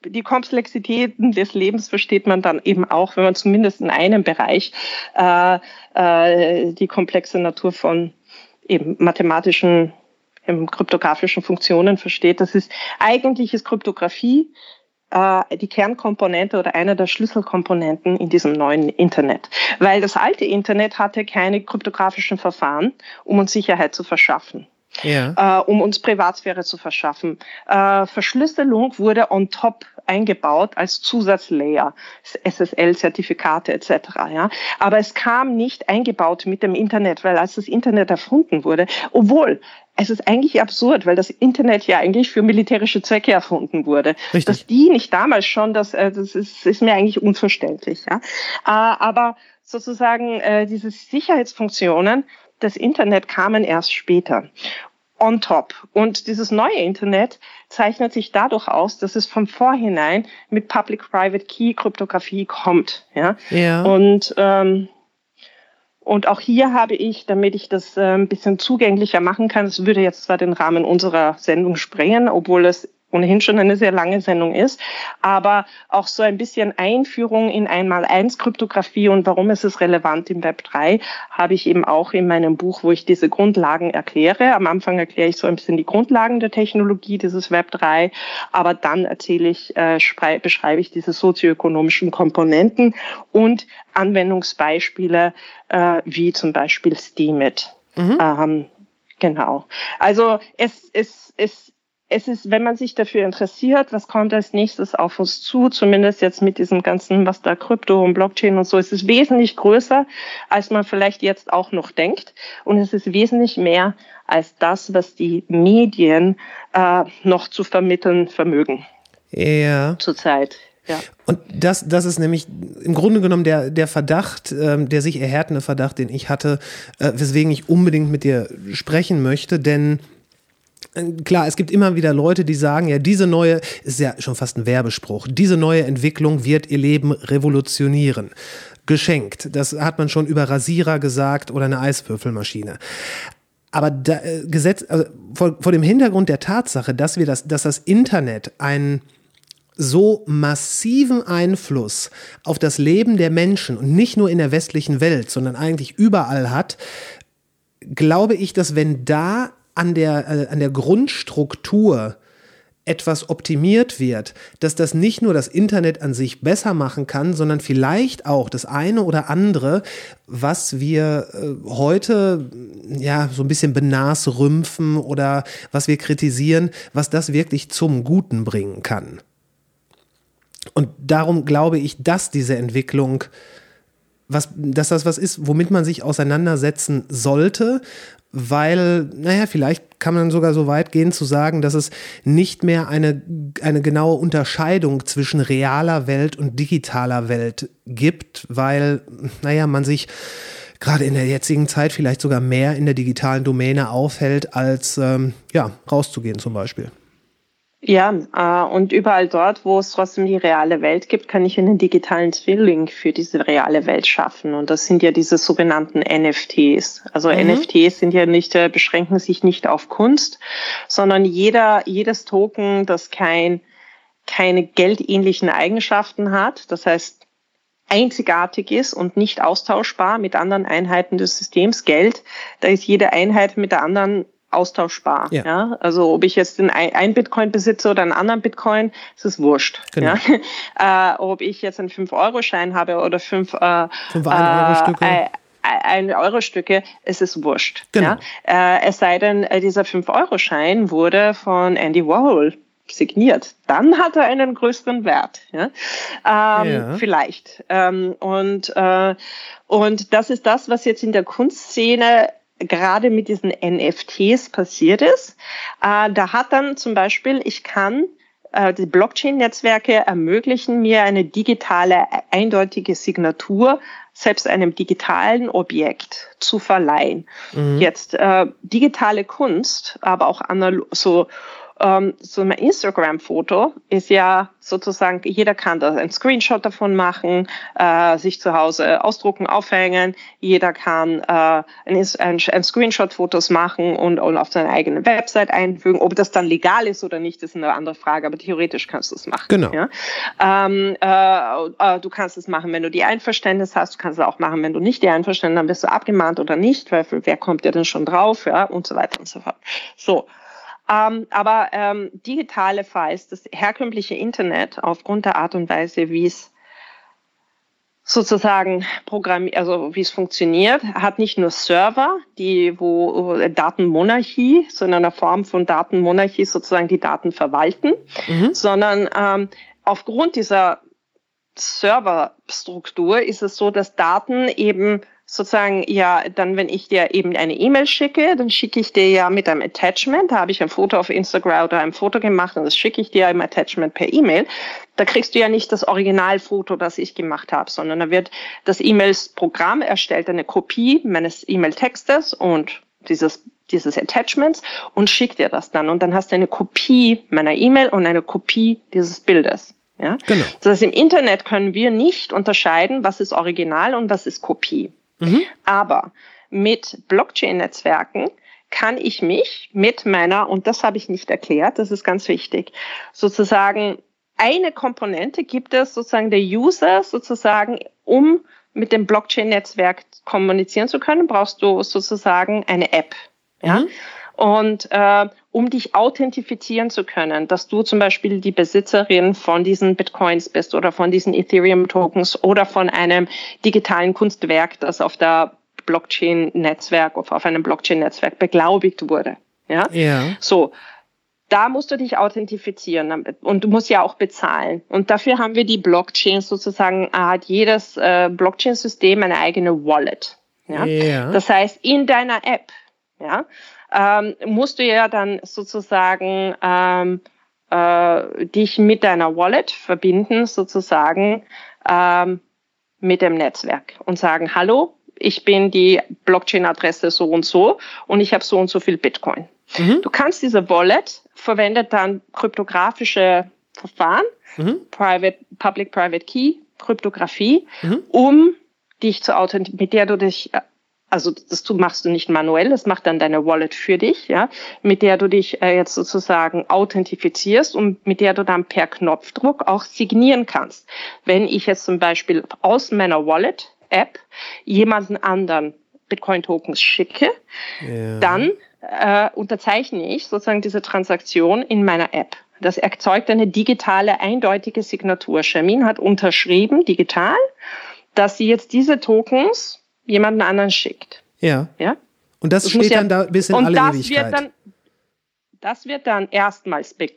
die Komplexitäten des Lebens versteht man dann eben auch, wenn man zumindest in einem Bereich äh, äh, die komplexe Natur von eben mathematischen im kryptografischen Funktionen versteht. Das ist eigentlich ist Kryptographie äh, die Kernkomponente oder einer der Schlüsselkomponenten in diesem neuen Internet. Weil das alte Internet hatte keine kryptografischen Verfahren, um uns Sicherheit zu verschaffen. Ja. Äh, um uns Privatsphäre zu verschaffen. Äh, Verschlüsselung wurde on top eingebaut als Zusatzlayer, SSL-Zertifikate etc. Ja, aber es kam nicht eingebaut mit dem Internet, weil als das Internet erfunden wurde, obwohl es ist eigentlich absurd, weil das Internet ja eigentlich für militärische Zwecke erfunden wurde. Richtig. Dass die nicht damals schon, das, äh, das ist, ist mir eigentlich unverständlich. Ja? Äh, aber sozusagen äh, diese Sicherheitsfunktionen des Internet kamen erst später on top. Und dieses neue Internet zeichnet sich dadurch aus, dass es von vorhinein mit Public-Private Key-Kryptographie kommt. Ja. ja. Und ähm, und auch hier habe ich, damit ich das äh, ein bisschen zugänglicher machen kann, es würde jetzt zwar den Rahmen unserer Sendung sprengen, obwohl es ohnehin schon eine sehr lange Sendung ist, aber auch so ein bisschen Einführung in einmal eins Kryptographie und warum ist es relevant im Web 3, habe ich eben auch in meinem Buch, wo ich diese Grundlagen erkläre. Am Anfang erkläre ich so ein bisschen die Grundlagen der Technologie dieses Web 3, aber dann erzähle ich, äh, beschreibe ich diese sozioökonomischen Komponenten und Anwendungsbeispiele, äh, wie zum Beispiel Steemit. Mhm. Ähm, genau. Also es, es, es es ist, wenn man sich dafür interessiert, was kommt als nächstes auf uns zu, zumindest jetzt mit diesem ganzen, was da Krypto und Blockchain und so, es ist wesentlich größer, als man vielleicht jetzt auch noch denkt. Und es ist wesentlich mehr als das, was die Medien äh, noch zu vermitteln vermögen.
Ja.
Zurzeit. Ja.
Und das, das ist nämlich im Grunde genommen der, der Verdacht, ähm, der sich erhärtende Verdacht, den ich hatte, äh, weswegen ich unbedingt mit dir sprechen möchte, denn klar, es gibt immer wieder Leute, die sagen, ja, diese neue, ist ja schon fast ein Werbespruch, diese neue Entwicklung wird ihr Leben revolutionieren. Geschenkt. Das hat man schon über Rasierer gesagt oder eine Eiswürfelmaschine. Aber da, äh, Gesetz, also vor, vor dem Hintergrund der Tatsache, dass wir das, dass das Internet einen so massiven Einfluss auf das Leben der Menschen und nicht nur in der westlichen Welt, sondern eigentlich überall hat, glaube ich, dass wenn da an der, äh, an der Grundstruktur etwas optimiert wird, dass das nicht nur das Internet an sich besser machen kann, sondern vielleicht auch das eine oder andere, was wir äh, heute ja so ein bisschen benasrümpfen oder was wir kritisieren, was das wirklich zum Guten bringen kann. Und darum glaube ich, dass diese Entwicklung was, dass das was ist, womit man sich auseinandersetzen sollte, weil, naja, vielleicht kann man sogar so weit gehen zu sagen, dass es nicht mehr eine, eine genaue Unterscheidung zwischen realer Welt und digitaler Welt gibt, weil, naja, man sich gerade in der jetzigen Zeit vielleicht sogar mehr in der digitalen Domäne aufhält, als ähm, ja, rauszugehen zum Beispiel.
Ja, äh, und überall dort, wo es trotzdem die reale Welt gibt, kann ich einen digitalen Zwilling für diese reale Welt schaffen. Und das sind ja diese sogenannten NFTs. Also mhm. NFTs sind ja nicht, äh, beschränken sich nicht auf Kunst, sondern jeder, jedes Token, das kein, keine geldähnlichen Eigenschaften hat, das heißt, einzigartig ist und nicht austauschbar mit anderen Einheiten des Systems Geld, da ist jede Einheit mit der anderen austauschbar. Ja. ja. Also ob ich jetzt den ein Bitcoin besitze oder einen anderen Bitcoin, ist es wurscht. Genau. Ja? äh, ob ich jetzt einen 5-Euro-Schein habe oder 5 äh,
fünf Euro-Stücke.
Äh, ein Euro-Stücke, es ist wurscht. Genau. Ja? Äh, es sei denn, äh, dieser 5-Euro-Schein wurde von Andy Warhol signiert. Dann hat er einen größeren Wert. Ja? Ähm, ja. Vielleicht. Ähm, und, äh, und das ist das, was jetzt in der Kunstszene gerade mit diesen NFTs passiert ist. Äh, da hat dann zum Beispiel, ich kann äh, die Blockchain-Netzwerke ermöglichen mir eine digitale, eindeutige Signatur selbst einem digitalen Objekt zu verleihen. Mhm. Jetzt äh, digitale Kunst, aber auch analog, so ähm, so ein Instagram-Foto ist ja sozusagen, jeder kann da einen Screenshot davon machen, äh, sich zu Hause ausdrucken, aufhängen. Jeder kann äh, ein, ein, ein Screenshot-Fotos machen und, und auf seine eigene Website einfügen. Ob das dann legal ist oder nicht, ist eine andere Frage, aber theoretisch kannst du es machen.
Genau.
Ja? Ähm, äh, äh, du kannst es machen, wenn du die Einverständnis hast. Du kannst es auch machen, wenn du nicht die Einverständnis hast, dann bist du abgemahnt oder nicht, weil wer kommt dir denn schon drauf, ja, und so weiter und so fort. So. Ähm, aber ähm, digitale Files, das herkömmliche Internet, aufgrund der Art und Weise, wie es sozusagen programmiert, also wie es funktioniert, hat nicht nur Server, die wo Datenmonarchie, so in einer Form von Datenmonarchie sozusagen die Daten verwalten, mhm. sondern ähm, aufgrund dieser Serverstruktur ist es so, dass Daten eben sozusagen, ja, dann, wenn ich dir eben eine E-Mail schicke, dann schicke ich dir ja mit einem Attachment, da habe ich ein Foto auf Instagram oder ein Foto gemacht und das schicke ich dir im Attachment per E-Mail. Da kriegst du ja nicht das Originalfoto, das ich gemacht habe, sondern da wird das E-Mails-Programm erstellt eine Kopie meines E-Mail-Textes und dieses dieses Attachments und schickt dir das dann. Und dann hast du eine Kopie meiner E-Mail und eine Kopie dieses Bildes. Ja? Genau. Das heißt, im Internet können wir nicht unterscheiden, was ist Original und was ist Kopie. Mhm. Aber mit Blockchain-Netzwerken kann ich mich mit meiner, und das habe ich nicht erklärt, das ist ganz wichtig, sozusagen eine Komponente gibt es sozusagen der User sozusagen, um mit dem Blockchain-Netzwerk kommunizieren zu können, brauchst du sozusagen eine App. Ja? Mhm. Und äh, um dich authentifizieren zu können, dass du zum Beispiel die Besitzerin von diesen Bitcoins bist oder von diesen Ethereum-Tokens oder von einem digitalen Kunstwerk, das auf der Blockchain-Netzwerk, auf einem Blockchain-Netzwerk beglaubigt wurde. Ja? ja. So. Da musst du dich authentifizieren und du musst ja auch bezahlen. Und dafür haben wir die Blockchain sozusagen, hat jedes äh, Blockchain-System eine eigene Wallet. Ja? ja? Das heißt, in deiner App, ja, ähm, musst du ja dann sozusagen ähm, äh, dich mit deiner Wallet verbinden, sozusagen ähm, mit dem Netzwerk und sagen, hallo, ich bin die Blockchain-Adresse so und so und ich habe so und so viel Bitcoin. Mhm. Du kannst diese Wallet verwendet dann kryptografische Verfahren, mhm. Private, Public-Private Key, Kryptographie, mhm. um dich zu authentifizieren, mit der du dich äh, also das du machst du nicht manuell, das macht dann deine Wallet für dich, ja, mit der du dich äh, jetzt sozusagen authentifizierst und mit der du dann per Knopfdruck auch signieren kannst. Wenn ich jetzt zum Beispiel aus meiner Wallet-App jemanden anderen Bitcoin-Tokens schicke, ja. dann äh, unterzeichne ich sozusagen diese Transaktion in meiner App. Das erzeugt eine digitale, eindeutige Signatur. Shamin hat unterschrieben, digital, dass sie jetzt diese Tokens jemanden anderen schickt.
Ja. ja? Und das, das steht dann ja, da bis in und alle
das
Ewigkeit.
Wird dann, das wird dann erstmals be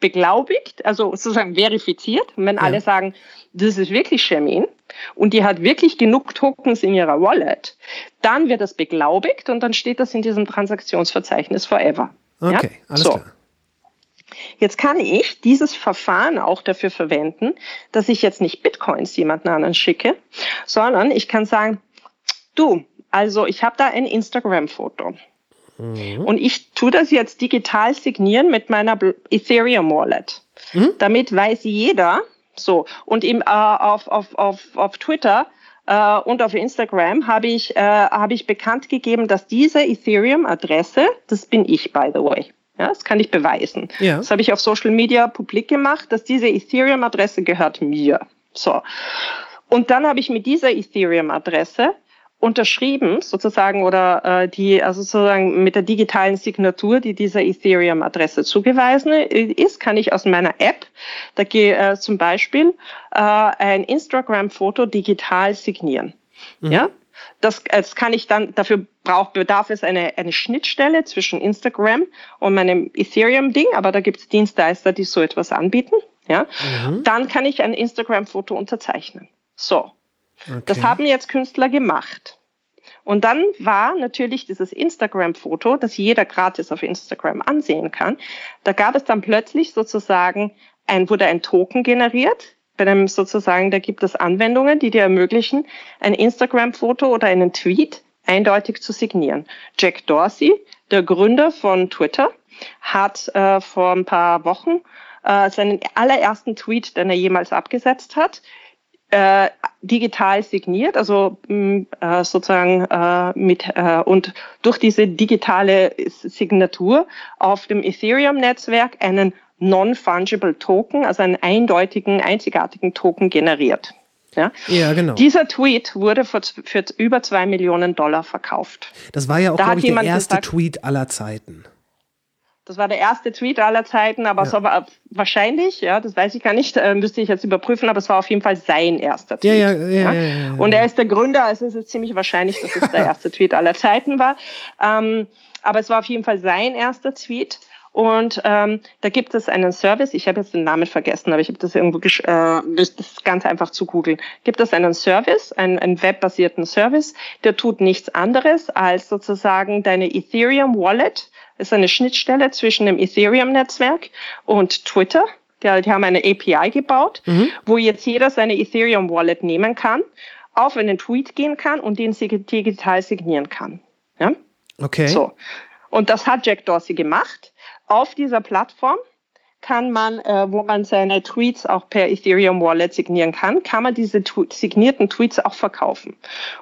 beglaubigt, also sozusagen verifiziert. Und wenn ja. alle sagen, das ist wirklich Shemin und die hat wirklich genug Tokens in ihrer Wallet, dann wird das beglaubigt und dann steht das in diesem Transaktionsverzeichnis forever.
Okay, ja? alles so. klar.
Jetzt kann ich dieses Verfahren auch dafür verwenden, dass ich jetzt nicht Bitcoins jemanden anderen schicke, sondern ich kann sagen, Du, also ich habe da ein Instagram-Foto. Mhm. Und ich tue das jetzt digital signieren mit meiner Ethereum Wallet. Mhm. Damit weiß jeder, so, und im, äh, auf, auf, auf, auf Twitter äh, und auf Instagram habe ich, äh, hab ich bekannt gegeben, dass diese Ethereum-Adresse, das bin ich, by the way. Ja, das kann ich beweisen. Ja. Das habe ich auf Social Media publik gemacht, dass diese Ethereum-Adresse gehört mir. So. Und dann habe ich mit dieser Ethereum-Adresse unterschrieben sozusagen oder äh, die also sozusagen mit der digitalen Signatur, die dieser Ethereum-Adresse zugewiesen ist, kann ich aus meiner App, da gehe äh, zum Beispiel äh, ein Instagram-Foto digital signieren. Mhm. Ja, das, das kann ich dann, dafür braucht, bedarf es eine, eine Schnittstelle zwischen Instagram und meinem Ethereum-Ding, aber da gibt es Dienstleister, die so etwas anbieten. Ja, mhm. dann kann ich ein Instagram-Foto unterzeichnen. So, Okay. Das haben jetzt Künstler gemacht. Und dann war natürlich dieses Instagram-Foto, das jeder gratis auf Instagram ansehen kann. Da gab es dann plötzlich sozusagen ein, wurde ein Token generiert. Bei einem sozusagen, da gibt es Anwendungen, die dir ermöglichen, ein Instagram-Foto oder einen Tweet eindeutig zu signieren. Jack Dorsey, der Gründer von Twitter, hat äh, vor ein paar Wochen äh, seinen allerersten Tweet, den er jemals abgesetzt hat, äh, digital signiert, also mm, äh, sozusagen äh, mit äh, und durch diese digitale Signatur auf dem Ethereum-Netzwerk einen non-fungible Token, also einen eindeutigen, einzigartigen Token generiert. Ja?
ja, genau.
Dieser Tweet wurde für, für über zwei Millionen Dollar verkauft.
Das war ja auch, da glaube ich, der erste gesagt, Tweet aller Zeiten.
Das war der erste Tweet aller Zeiten, aber ja. es war wahrscheinlich, ja, das weiß ich gar nicht, äh, müsste ich jetzt überprüfen, aber es war auf jeden Fall sein erster Tweet.
Ja, ja, ja, ja, ja
Und er ist der Gründer, also es ist ziemlich wahrscheinlich, dass es der erste Tweet aller Zeiten war. Ähm, aber es war auf jeden Fall sein erster Tweet. Und ähm, da gibt es einen Service, ich habe jetzt den Namen vergessen, aber ich habe das irgendwo, äh, das ist ganz einfach zu googeln. Gibt es einen Service, einen, einen webbasierten Service, der tut nichts anderes als sozusagen deine Ethereum Wallet, ist eine Schnittstelle zwischen dem Ethereum-Netzwerk und Twitter. Die, die haben eine API gebaut, wo jetzt jeder seine Ethereum Wallet nehmen kann, auf einen Tweet gehen kann und den digital signieren kann. Ja?
Okay.
So. Und das hat Jack Dorsey gemacht. Auf dieser Plattform kann man, äh, wo man seine Tweets auch per Ethereum Wallet signieren kann, kann man diese tu signierten Tweets auch verkaufen.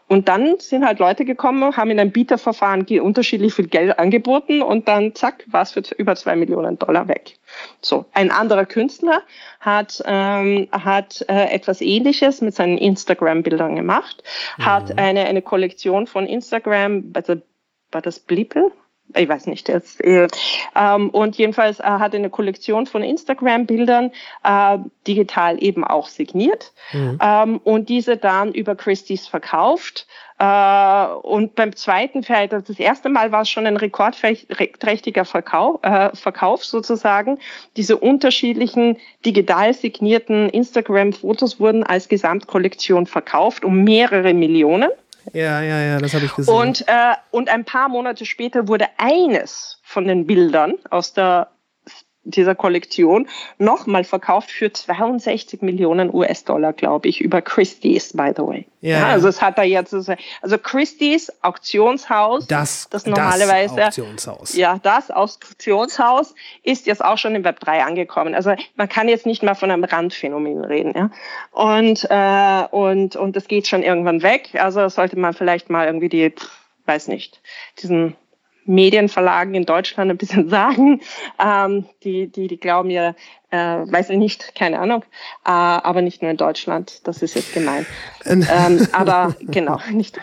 Und dann sind halt Leute gekommen, haben in einem Bieterverfahren unterschiedlich viel Geld angeboten und dann zack, war es für über zwei Millionen Dollar weg. So, ein anderer Künstler hat, ähm, hat äh, etwas Ähnliches mit seinen Instagram-Bildern gemacht, hat eine, eine Kollektion von Instagram, also war das Blipel? Ich weiß nicht jetzt. Äh, ähm, und jedenfalls äh, hat er eine Kollektion von Instagram-Bildern äh, digital eben auch signiert ähm, und diese dann über Christie's verkauft. Äh, und beim zweiten Feld, also das erste Mal war es schon ein rekordträchtiger Verkauf, äh, Verkauf sozusagen. Diese unterschiedlichen digital signierten Instagram-Fotos wurden als Gesamtkollektion verkauft um mehrere Millionen.
Ja, ja, ja, das habe ich gesehen.
Und, äh, und ein paar Monate später wurde eines von den Bildern aus der, dieser Kollektion nochmal verkauft für 62 Millionen US-Dollar, glaube ich, über Christie's, by the way.
Ja.
also es hat da jetzt, also Christie's Auktionshaus,
das,
das normalerweise,
das Auktionshaus.
ja, das Auktionshaus ist jetzt auch schon im Web 3 angekommen. Also man kann jetzt nicht mal von einem Randphänomen reden, ja. Und, äh, und, und das geht schon irgendwann weg. Also sollte man vielleicht mal irgendwie die, weiß nicht, diesen Medienverlagen in Deutschland ein bisschen sagen. Ähm, die, die, die glauben ja, äh, weiß ich nicht, keine Ahnung, äh, aber nicht nur in Deutschland, das ist jetzt gemein. ähm, aber genau, nicht.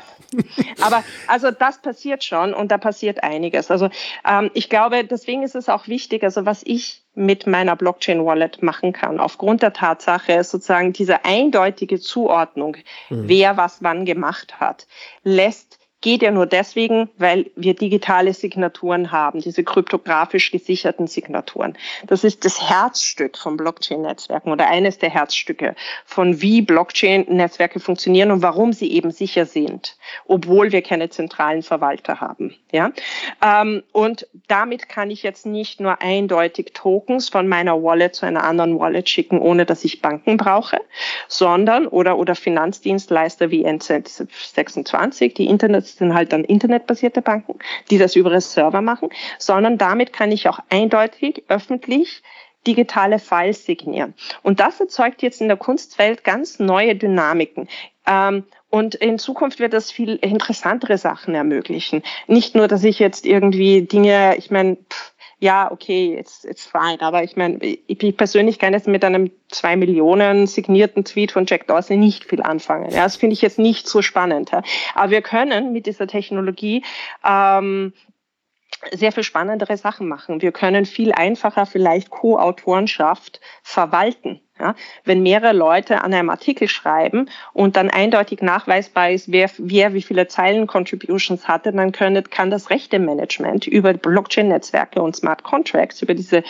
Aber also das passiert schon und da passiert einiges. Also ähm, ich glaube, deswegen ist es auch wichtig, also was ich mit meiner Blockchain-Wallet machen kann, aufgrund der Tatsache, sozusagen diese eindeutige Zuordnung, wer was wann gemacht hat, lässt geht ja nur deswegen, weil wir digitale Signaturen haben, diese kryptografisch gesicherten Signaturen. Das ist das Herzstück von Blockchain-Netzwerken oder eines der Herzstücke von wie Blockchain-Netzwerke funktionieren und warum sie eben sicher sind, obwohl wir keine zentralen Verwalter haben. Ja, ähm, und damit kann ich jetzt nicht nur eindeutig Tokens von meiner Wallet zu einer anderen Wallet schicken, ohne dass ich Banken brauche, sondern oder oder Finanzdienstleister wie N26, die Internet sind halt dann internetbasierte Banken, die das über das Server machen, sondern damit kann ich auch eindeutig öffentlich digitale Files signieren. Und das erzeugt jetzt in der Kunstwelt ganz neue Dynamiken. Ähm, und in Zukunft wird das viel interessantere Sachen ermöglichen. Nicht nur, dass ich jetzt irgendwie Dinge, ich meine, ja, okay, it's, it's fine. Aber ich meine, ich persönlich kann jetzt mit einem zwei Millionen signierten Tweet von Jack Dorsey nicht viel anfangen. Ja, das finde ich jetzt nicht so spannend. Ja. Aber wir können mit dieser Technologie ähm, sehr viel spannendere Sachen machen. Wir können viel einfacher vielleicht Co-Autorenschaft verwalten. Ja, wenn mehrere Leute an einem Artikel schreiben und dann eindeutig nachweisbar ist, wer, wer wie viele Zeilen Contributions hatte, dann können, kann das Rechte-Management über Blockchain-Netzwerke und Smart Contracts, über diese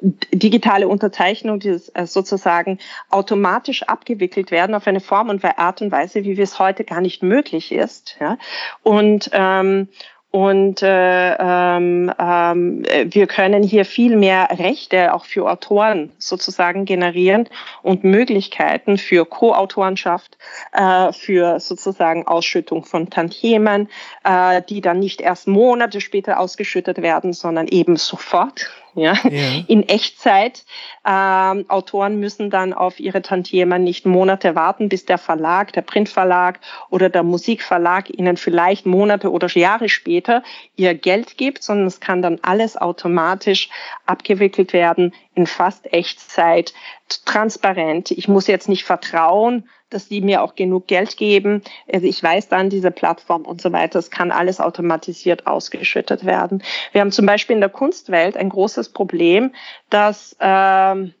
digitale Unterzeichnung, dieses äh, sozusagen automatisch abgewickelt werden auf eine Form und Art und Weise, wie es heute gar nicht möglich ist. Ja? Und ähm, und äh, ähm, ähm, wir können hier viel mehr Rechte auch für Autoren sozusagen generieren und Möglichkeiten für Co-Autorenschaft, äh, für sozusagen Ausschüttung von Tantiemen, äh, die dann nicht erst Monate später ausgeschüttet werden, sondern eben sofort. Ja,
Ja.
in Echtzeit. Ähm, Autoren müssen dann auf ihre Tantiemen nicht Monate warten, bis der Verlag, der Printverlag oder der Musikverlag ihnen vielleicht Monate oder Jahre später ihr Geld gibt, sondern es kann dann alles automatisch abgewickelt werden in fast Echtzeit, transparent. Ich muss jetzt nicht vertrauen, dass die mir auch genug Geld geben. Also ich weiß dann diese Plattform und so weiter. Es kann alles automatisiert ausgeschüttet werden. Wir haben zum Beispiel in der Kunstwelt ein großes Problem, dass ähm,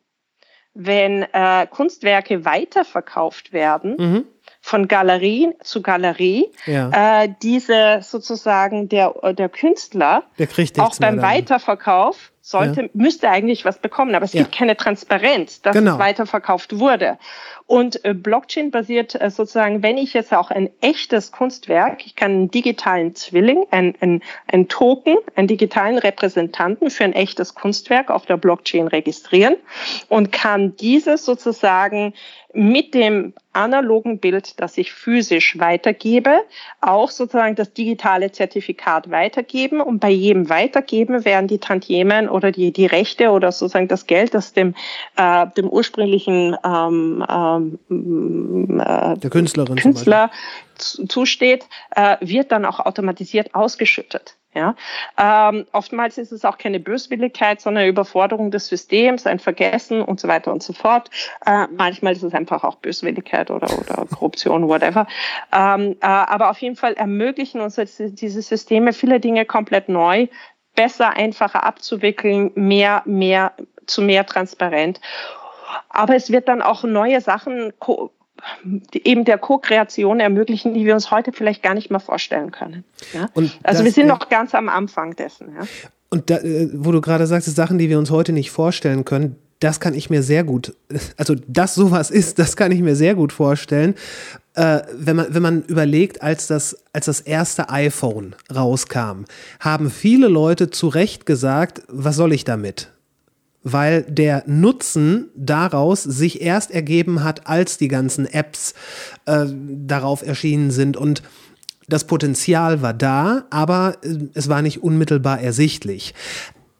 wenn äh, Kunstwerke weiterverkauft werden,
Mhm.
von Galerie zu Galerie,
Ja.
äh, diese sozusagen der, der Künstler
Der
auch beim
dann.
Weiterverkauf sollte,
Ja.
müsste eigentlich was bekommen, aber es
Ja.
gibt keine Transparenz, dass
Genau.
es weiterverkauft wurde. Und äh, Blockchain basiert äh, sozusagen, wenn ich jetzt auch ein echtes Kunstwerk, ich kann einen digitalen Zwilling, ein, ein, ein Token, einen digitalen Repräsentanten für ein echtes Kunstwerk auf der Blockchain registrieren und kann dieses sozusagen mit dem analogen Bild, das ich physisch weitergebe, auch sozusagen das digitale Zertifikat weitergeben. Und bei jedem Weitergeben werden die Tantiemen oder die, die Rechte oder sozusagen das Geld, das dem, äh, dem ursprünglichen ähm, ähm, äh,
Der Künstlerin
Künstler zu- zusteht, äh, wird dann auch automatisiert ausgeschüttet. Ja, ähm, oftmals ist es auch keine Böswilligkeit, sondern Überforderung des Systems, ein Vergessen und so weiter und so fort. Äh, manchmal ist es einfach auch Böswilligkeit oder, oder Korruption, whatever. Ähm, äh, aber auf jeden Fall ermöglichen uns diese Systeme viele Dinge komplett neu, besser, einfacher abzuwickeln, mehr, mehr, zu mehr transparent. Aber es wird dann auch neue Sachen eben der Co-Kreation ermöglichen, die wir uns heute vielleicht gar nicht mehr vorstellen können. Ja? Also wir sind
ja.
noch ganz am Anfang dessen. Ja?
Und da, äh, wo du gerade sagst, Sachen, die wir uns heute nicht vorstellen können, das kann ich mir sehr gut, also dass sowas ist, das kann ich mir sehr gut vorstellen. Äh, wenn, man, wenn man überlegt, als das, als das erste iPhone rauskam, haben viele Leute zu Recht gesagt, was soll ich damit? weil der Nutzen daraus sich erst ergeben hat, als die ganzen Apps äh, darauf erschienen sind und das Potenzial war da, aber äh, es war nicht unmittelbar ersichtlich.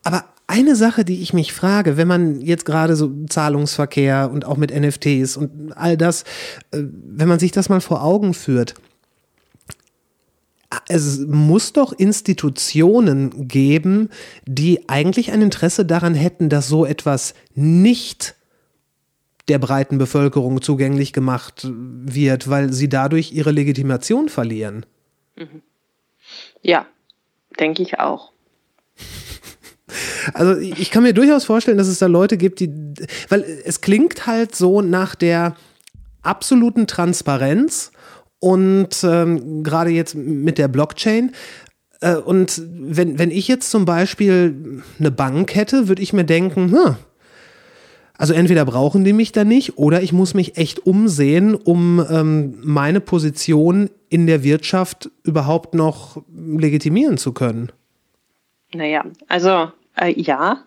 Aber eine Sache, die ich mich frage, wenn man jetzt gerade so Zahlungsverkehr und auch mit NFTs und all das, äh, wenn man sich das mal vor Augen führt, es muss doch Institutionen geben, die eigentlich ein Interesse daran hätten, dass so etwas nicht der breiten Bevölkerung zugänglich gemacht wird, weil sie dadurch ihre Legitimation verlieren.
Ja, denke ich auch.
Also ich kann mir durchaus vorstellen, dass es da Leute gibt, die, weil es klingt halt so nach der absoluten Transparenz und ähm, gerade jetzt mit der Blockchain. Äh, und wenn, wenn ich jetzt zum Beispiel eine Bank hätte, würde ich mir denken, hm, also entweder brauchen die mich da nicht oder ich muss mich echt umsehen, um ähm, meine Position in der Wirtschaft überhaupt noch legitimieren zu können.
Naja, also äh, ja.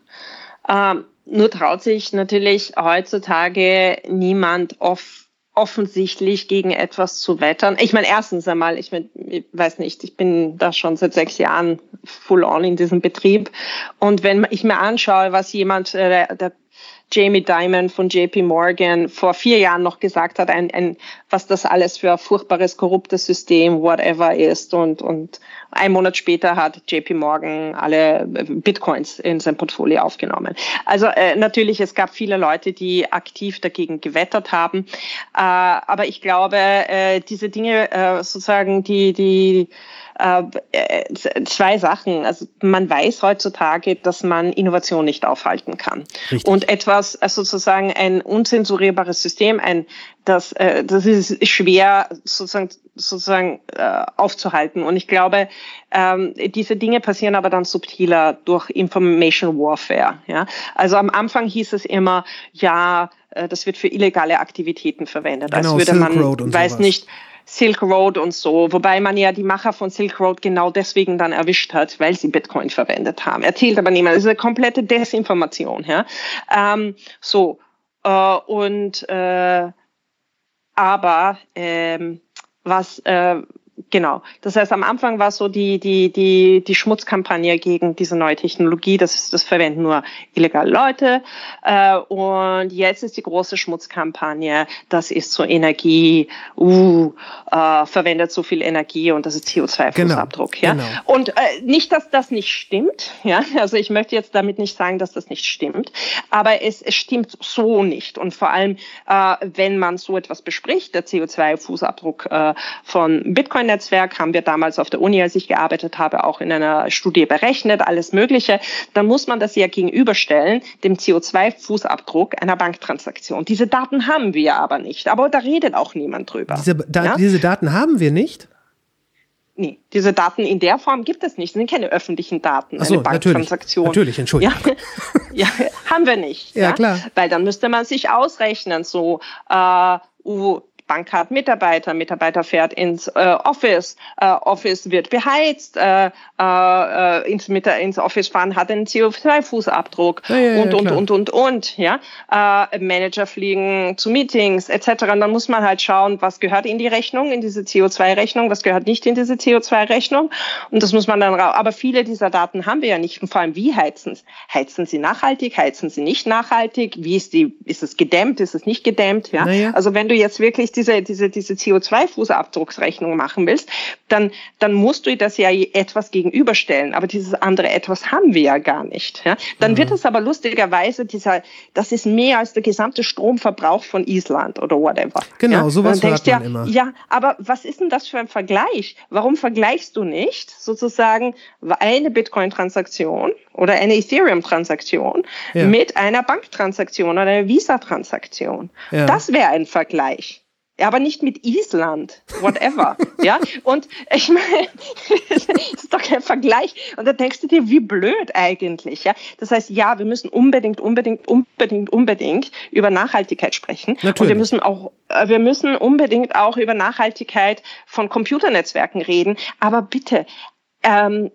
Ähm, nur traut sich natürlich heutzutage niemand off offensichtlich gegen etwas zu wettern. Ich meine, erstens einmal, ich, mein, ich weiß nicht, ich bin da schon seit sechs Jahren full on in diesem Betrieb. Und wenn ich mir anschaue, was jemand, äh, der, Jamie Dimon von JP Morgan vor vier Jahren noch gesagt hat, ein, ein, was das alles für ein furchtbares, korruptes System, whatever ist. Und, und ein Monat später hat JP Morgan alle Bitcoins in sein Portfolio aufgenommen. Also äh, natürlich, es gab viele Leute, die aktiv dagegen gewettert haben. Äh, aber ich glaube, äh, diese Dinge äh, sozusagen, die, die äh, zwei Sachen. Also man weiß heutzutage, dass man Innovation nicht aufhalten kann.
Richtig.
Und etwas, also sozusagen ein unzensurierbares System, ein das, äh, das ist schwer sozusagen, sozusagen äh, aufzuhalten. Und ich glaube, ähm, diese Dinge passieren aber dann subtiler durch Information Warfare. Ja? Also am Anfang hieß es immer, ja, äh, das wird für illegale Aktivitäten verwendet.
Genau,
als würde
Silk
man,
Road und
weiß nicht, Silk Road und so, wobei man ja die Macher von Silk Road genau deswegen dann erwischt hat, weil sie Bitcoin verwendet haben. Erzählt aber niemand. Das ist eine komplette Desinformation. Ja? Ähm, so, äh, und äh, aber ähm, was äh, genau. Das heißt, am Anfang war so die die die die Schmutzkampagne gegen diese neue Technologie. Das ist, das verwenden nur illegale Leute. Äh, und jetzt ist die große Schmutzkampagne. Das ist so Energie. Uh, äh, verwendet so viel Energie und das ist CO2-Fußabdruck.
Genau,
ja.
genau.
Und äh, nicht, dass das nicht stimmt. Ja. Also ich möchte jetzt damit nicht sagen, dass das nicht stimmt. Aber es, es stimmt so nicht. Und vor allem, äh, wenn man so etwas bespricht, der CO2-Fußabdruck äh, von Bitcoin-Netzwerk haben wir damals auf der Uni, als ich gearbeitet habe, auch in einer Studie berechnet, alles Mögliche. Dann muss man das ja gegenüberstellen, dem CO2-Fußabdruck einer Banktransaktion. Diese Daten haben wir aber nicht. Aber da redet auch niemand drüber.
Diese, da,
ja?
diese Daten haben wir nicht.
Nee, diese Daten in der Form gibt es nicht. Das sind keine öffentlichen Daten.
Ach so,
eine Banktransaktion.
Natürlich, natürlich Entschuldigung.
Ja, ja, haben wir nicht.
Ja, klar.
Weil dann müsste man sich ausrechnen, so, äh, uh, Bank hat Mitarbeiter, Mitarbeiter fährt ins äh, Office, äh, Office wird beheizt, äh, äh, ins, mit, ins Office fahren hat einen CO2-Fußabdruck
Ja, ja, ja,
und, und, und, und, und, ja. Äh, Manager fliegen zu Meetings etc. Und dann muss man halt schauen, was gehört in die Rechnung, in diese CO2-Rechnung, was gehört nicht in diese CO2-Rechnung. Und das muss man dann raus. Aber viele dieser Daten haben wir ja nicht. Und vor allem, wie heizen sie? Heizen sie nachhaltig? Heizen sie nicht nachhaltig? Wie ist die, ist es gedämmt? Ist es nicht gedämmt? Ja. Also wenn du jetzt wirklich diese, diese, diese CO2-Fußabdrucksrechnung machen willst, dann, dann musst du das ja etwas gegenüberstellen. Aber dieses andere etwas haben wir ja gar nicht. Ja? Dann wird es aber lustigerweise dieser, das ist mehr als der gesamte Stromverbrauch von Island oder whatever.
Genau,
ja?
sowas
dann denkst
hört man
ja,
immer.
Ja, aber was ist denn das für ein Vergleich? Warum vergleichst du nicht sozusagen eine Bitcoin-Transaktion oder eine Ethereum-Transaktion
Ja.
mit einer Banktransaktion oder einer Visa-Transaktion?
Ja.
Das wäre ein Vergleich. Ja, aber nicht mit Island, whatever. ja, und ich meine, das ist doch kein Vergleich. Und da denkst du dir, wie blöd eigentlich. Ja, das heißt, ja, wir müssen unbedingt, unbedingt, unbedingt, unbedingt über Nachhaltigkeit sprechen. Und
Natürlich.
wir müssen auch, äh, wir müssen unbedingt auch über Nachhaltigkeit von Computernetzwerken reden. Aber bitte, ähm,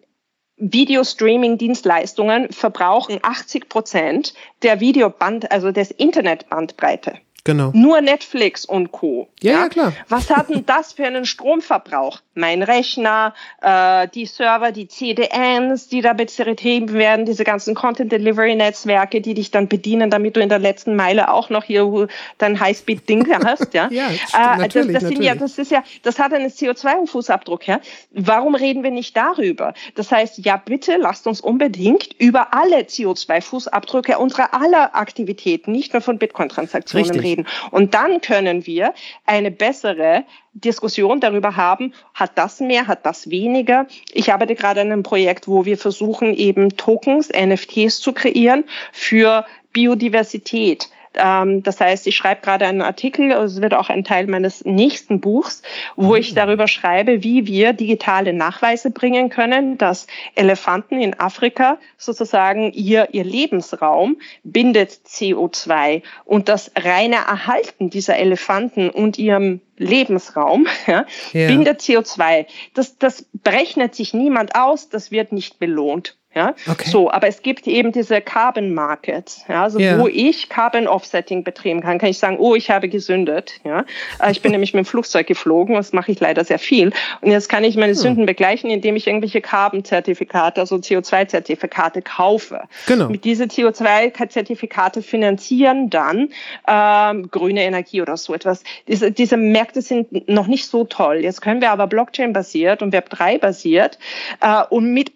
Video-Streaming-Dienstleistungen verbrauchen 80 Prozent der Videoband, also des Internetbandbreite.
Genau.
Nur Netflix und Co.
Ja, ja, klar.
Was hat denn das für einen Stromverbrauch? Mein Rechner, äh, die Server, die CDNs, die da betrieben werden, diese ganzen Content Delivery Netzwerke, die dich dann bedienen, damit du in der letzten Meile auch noch hier dein Highspeed-Ding hast, ja.
Ja, stimmt,
äh, das, das sind ja, das ist ja, das hat einen CO2-Fußabdruck, ja. Warum reden wir nicht darüber? Das heißt, ja, bitte lasst uns unbedingt über alle CO2-Fußabdrücke unserer aller Aktivitäten, nicht nur von Bitcoin-Transaktionen
Richtig.
Reden. Und dann können wir eine bessere Diskussion darüber haben, hat das mehr, hat das weniger. Ich arbeite gerade an einem Projekt, wo wir versuchen, eben Tokens, NFTs zu kreieren für Biodiversität. Ähm, das heißt, ich schreibe gerade einen Artikel, es wird auch ein Teil meines nächsten Buchs, wo ich darüber schreibe, wie wir digitale Nachweise bringen können, dass Elefanten in Afrika sozusagen ihr, ihr Lebensraum bindet CO2 und das reine Erhalten dieser Elefanten und ihrem Lebensraum ja,
Ja.
bindet CO2. Das, das berechnet sich niemand aus, das wird nicht belohnt. Ja,
Okay.
so, aber es gibt eben diese Carbon Markets, ja, also
Ja.
wo ich Carbon Offsetting betreiben kann, kann ich sagen, oh, ich habe gesündet, ja. Äh, Ich bin nämlich mit dem Flugzeug geflogen, das mache ich leider sehr viel. Und jetzt kann ich
Hm.
meine Sünden begleichen, indem ich irgendwelche Carbon-Zertifikate, also CO2-Zertifikate kaufe.
Genau.
Mit diese CO2-Zertifikate finanzieren dann ähm, grüne Energie oder so etwas. Diese, diese Märkte sind noch nicht so toll. Jetzt können wir aber Blockchain-basiert und Web3-basiert äh, und mit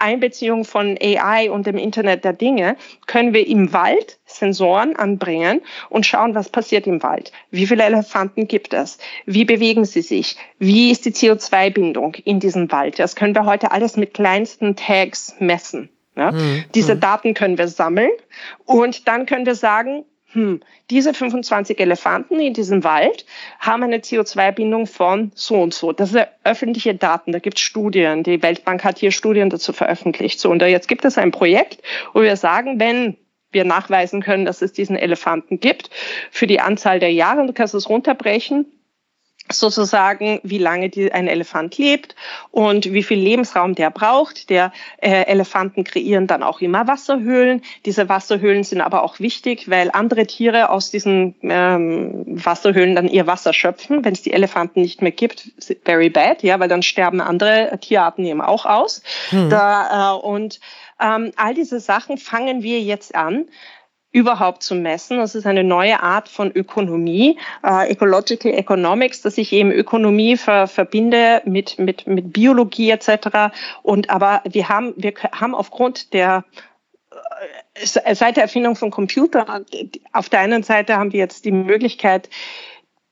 Einbeziehung von AI und dem Internet der Dinge können wir im Wald Sensoren anbringen und schauen, was passiert im Wald. Wie viele Elefanten gibt es? Wie bewegen sie sich? Wie ist die CO2-Bindung in diesem Wald? Das können wir heute alles mit kleinsten Tags messen. Ja? Diese Daten können wir sammeln und dann können wir sagen, hm, diese 25 Elefanten in diesem Wald haben eine CO2-Bindung von so und so. Das sind öffentliche Daten, da gibt es Studien. Die Weltbank hat hier Studien dazu veröffentlicht. So, und da jetzt gibt es ein Projekt, wo wir sagen, wenn wir nachweisen können, dass es diesen Elefanten gibt, für die Anzahl der Jahre, du kannst es runterbrechen, sozusagen, wie lange die, ein Elefant lebt und wie viel Lebensraum der braucht. Der äh, Elefanten kreieren dann auch immer Wasserhöhlen. Diese Wasserhöhlen sind aber auch wichtig, weil andere Tiere aus diesen ähm, Wasserhöhlen dann ihr Wasser schöpfen. Wenn es die Elefanten nicht mehr gibt, very bad, ja, weil dann sterben andere Tierarten eben auch aus. Da, äh, und ähm, all diese Sachen fangen wir jetzt an überhaupt zu messen. Das ist eine neue Art von Ökonomie, äh, Ecological Economics, dass ich eben Ökonomie ver, verbinde mit, mit, mit Biologie etc. Und aber wir haben, wir haben aufgrund der äh, seit der Erfindung von Computern, auf der einen Seite haben wir jetzt die Möglichkeit,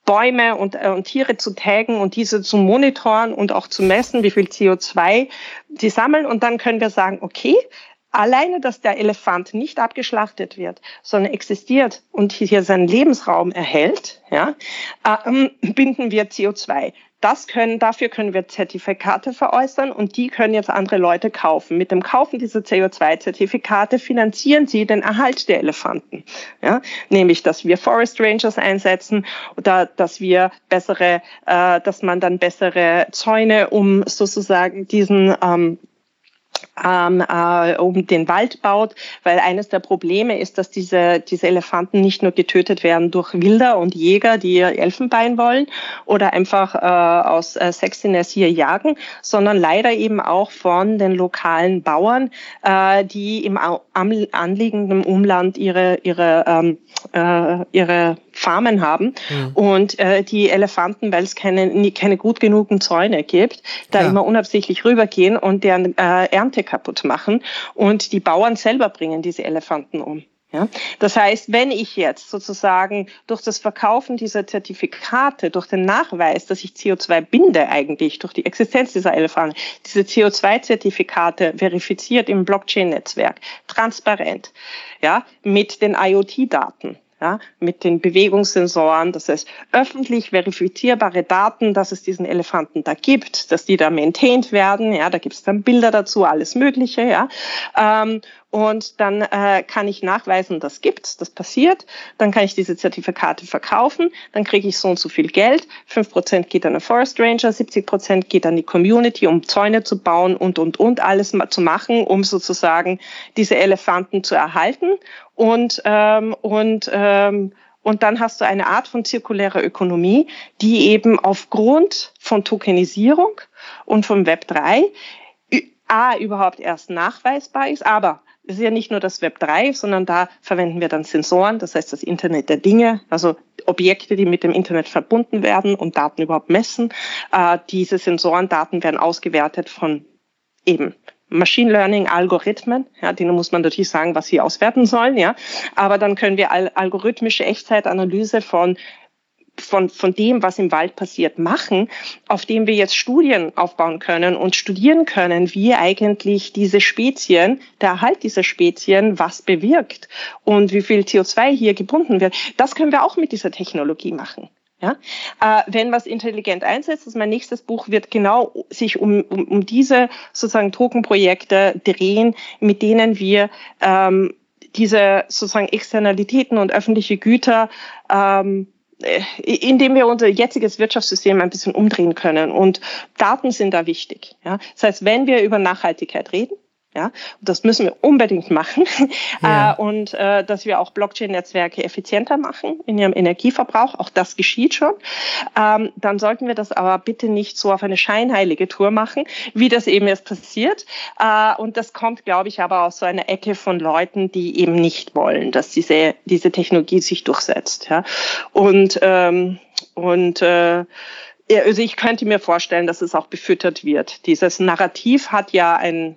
Bäume und, äh, und Tiere zu taggen und diese zu monitoren und auch zu messen, wie viel CO2 die sammeln. Und dann können wir sagen, okay, alleine, dass der Elefant nicht abgeschlachtet wird, sondern existiert und hier seinen Lebensraum erhält, ja, ähm, binden wir CO2. das können, dafür können wir Zertifikate veräußern und die können jetzt andere Leute kaufen. Mit dem Kaufen dieser CO2-Zertifikate finanzieren sie den Erhalt der Elefanten. Ja? Nämlich, dass wir Forest Rangers einsetzen oder dass wir bessere, äh, dass man dann bessere Zäune um sozusagen diesen ähm, ähm, äh, um den Wald baut, weil eines der Probleme ist, dass diese, diese Elefanten nicht nur getötet werden durch Wilder und Jäger, die Elfenbein wollen oder einfach äh, aus äh, Sexiness hier jagen, sondern leider eben auch von den lokalen Bauern, äh, die im am, anliegenden Umland ihre, ihre, ähm, äh, ihre Farmen haben mhm. und äh, die Elefanten, weil es keine, keine gut genugen Zäune gibt, da ja. immer unabsichtlich rübergehen und deren äh, Ernte kaputt machen und die Bauern selber bringen diese Elefanten um. Ja, das heißt, wenn ich jetzt sozusagen durch das Verkaufen dieser Zertifikate, durch den Nachweis, dass ich CO2 binde eigentlich durch die Existenz dieser Elefanten, diese CO2-Zertifikate verifiziert im Blockchain-Netzwerk, transparent, ja, mit den IoT-Daten, ja, mit den Bewegungssensoren, das heißt öffentlich verifizierbare Daten, dass es diesen Elefanten da gibt, dass die da maintained werden, ja, da gibt es dann Bilder dazu, alles Mögliche, ja. Ähm, und dann äh, kann ich nachweisen, das gibt's, das passiert. Dann kann ich diese Zertifikate verkaufen. Dann kriege ich so und so viel Geld. Fünf Prozent geht an den Forest Ranger, 70 Prozent geht an die Community, um Zäune zu bauen und und und alles zu machen, um sozusagen diese Elefanten zu erhalten. Und ähm, und ähm, und dann hast du eine Art von zirkulärer Ökonomie, die eben aufgrund von Tokenisierung und vom Web 3 A überhaupt erst nachweisbar ist, aber es ist ja nicht nur das Web 3, sondern da verwenden wir dann Sensoren, das heißt das Internet der Dinge, also Objekte, die mit dem Internet verbunden werden und Daten überhaupt messen. Äh, diese Sensorendaten werden ausgewertet von eben Machine Learning Algorithmen, ja, denen muss man natürlich sagen, was sie auswerten sollen, ja. Aber dann können wir algorithmische Echtzeitanalyse von von, von dem, was im Wald passiert, machen, auf dem wir jetzt Studien aufbauen können und studieren können, wie eigentlich diese Spezien, der Erhalt dieser Spezien, was bewirkt und wie viel CO2 hier gebunden wird. Das können wir auch mit dieser Technologie machen. Ja, äh, wenn was intelligent einsetzt, ist mein nächstes Buch, wird genau sich um, um, um diese sozusagen Tokenprojekte drehen, mit denen wir ähm, diese sozusagen Externalitäten und öffentliche Güter ähm, äh, indem wir unser jetziges Wirtschaftssystem ein bisschen umdrehen können. Und Daten sind da wichtig. Ja? Das heißt, wenn wir über Nachhaltigkeit reden, ja, und das müssen wir unbedingt machen. Ja. Äh, und äh, dass wir auch Blockchain-Netzwerke effizienter machen in ihrem Energieverbrauch, auch das geschieht schon. Ähm, dann sollten wir das aber bitte nicht so auf eine scheinheilige Tour machen, wie das eben jetzt passiert. Äh, und das kommt, glaube ich, aber aus so einer Ecke von Leuten, die eben nicht wollen, dass diese, diese Technologie sich durchsetzt. Ja? Und, ähm, und äh, also ich könnte mir vorstellen, dass es auch befüttert wird. Dieses Narrativ hat ja ein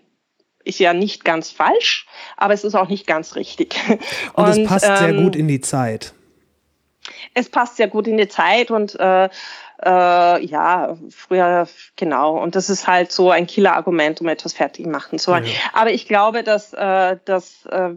ist ja nicht ganz falsch, aber es ist auch nicht ganz richtig.
Und, und es passt ähm, sehr gut in die Zeit.
Es passt sehr gut in die Zeit und äh, äh, ja, früher, genau. Und das ist halt so ein Killer-Argument, um etwas fertig machen zu wollen. Ja. Aber ich glaube, dass, äh, dass äh,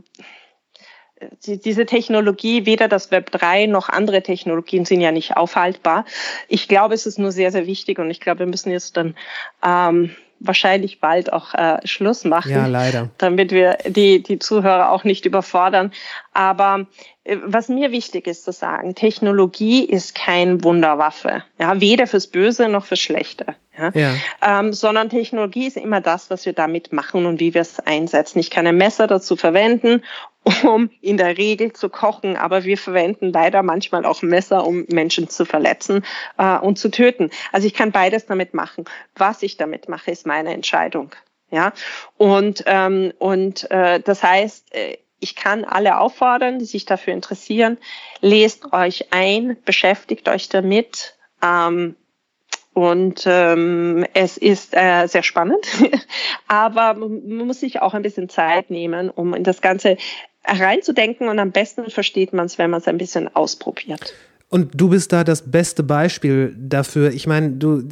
die, diese Technologie, weder das Web 3 noch andere Technologien sind ja nicht aufhaltbar. Ich glaube, es ist nur sehr, sehr wichtig und ich glaube, wir müssen jetzt dann ähm, wahrscheinlich bald auch äh, Schluss machen.
Ja, leider.
Damit wir die, die Zuhörer auch nicht überfordern. Aber äh, was mir wichtig ist zu sagen, Technologie ist kein Wunderwaffe. Ja, weder fürs Böse noch fürs Schlechte. Ja? ja. Ähm, sondern Technologie ist immer das, was wir damit machen und wie wir es einsetzen. Ich kann ein Messer dazu verwenden, um in der Regel zu kochen, aber wir verwenden leider manchmal auch Messer, um Menschen zu verletzen äh, und zu töten. Also ich kann beides damit machen. Was ich damit mache, ist meine Entscheidung. Ja, und ähm, und äh, das heißt, äh, ich kann alle auffordern, die sich dafür interessieren, lest euch ein, beschäftigt euch damit. Ähm, und ähm, es ist äh, sehr spannend, aber man muss sich auch ein bisschen Zeit nehmen, um in das Ganze reinzudenken und am besten versteht man es, wenn man es ein bisschen ausprobiert.
Und du bist da das beste Beispiel dafür. Ich meine, du,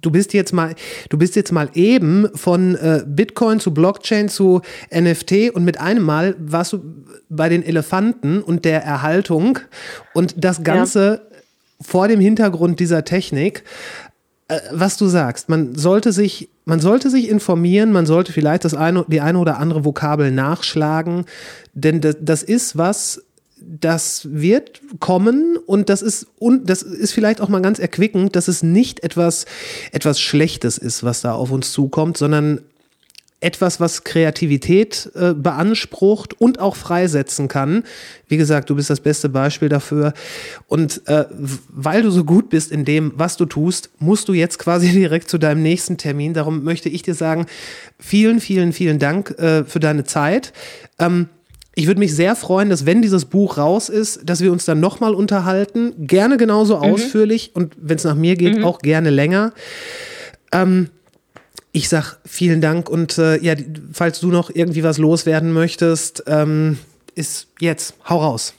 du bist jetzt mal, du bist jetzt mal eben von äh, Bitcoin zu Blockchain zu NFT und mit einem Mal warst du bei den Elefanten und der Erhaltung und das Ganze ja. vor dem Hintergrund dieser Technik. Äh, was du sagst. Man sollte sich, man sollte sich informieren, man sollte vielleicht das eine, die eine oder andere Vokabel nachschlagen, denn das, das ist was, das wird kommen und das ist und das ist vielleicht auch mal ganz erquickend, dass es nicht etwas etwas Schlechtes ist, was da auf uns zukommt, sondern etwas, was Kreativität äh, beansprucht und auch freisetzen kann. Wie gesagt, du bist das beste Beispiel dafür. Und äh, weil du so gut bist in dem, was du tust, musst du jetzt quasi direkt zu deinem nächsten Termin. Darum möchte ich dir sagen, vielen, vielen, vielen Dank äh, für deine Zeit. Ähm, ich würde mich sehr freuen, dass wenn dieses Buch raus ist, dass wir uns dann nochmal unterhalten. Gerne genauso mhm. ausführlich und wenn es nach mir geht, mhm. auch gerne länger. Ähm, ich sag vielen Dank und äh, ja, falls du noch irgendwie was loswerden möchtest, ähm, ist jetzt, hau raus.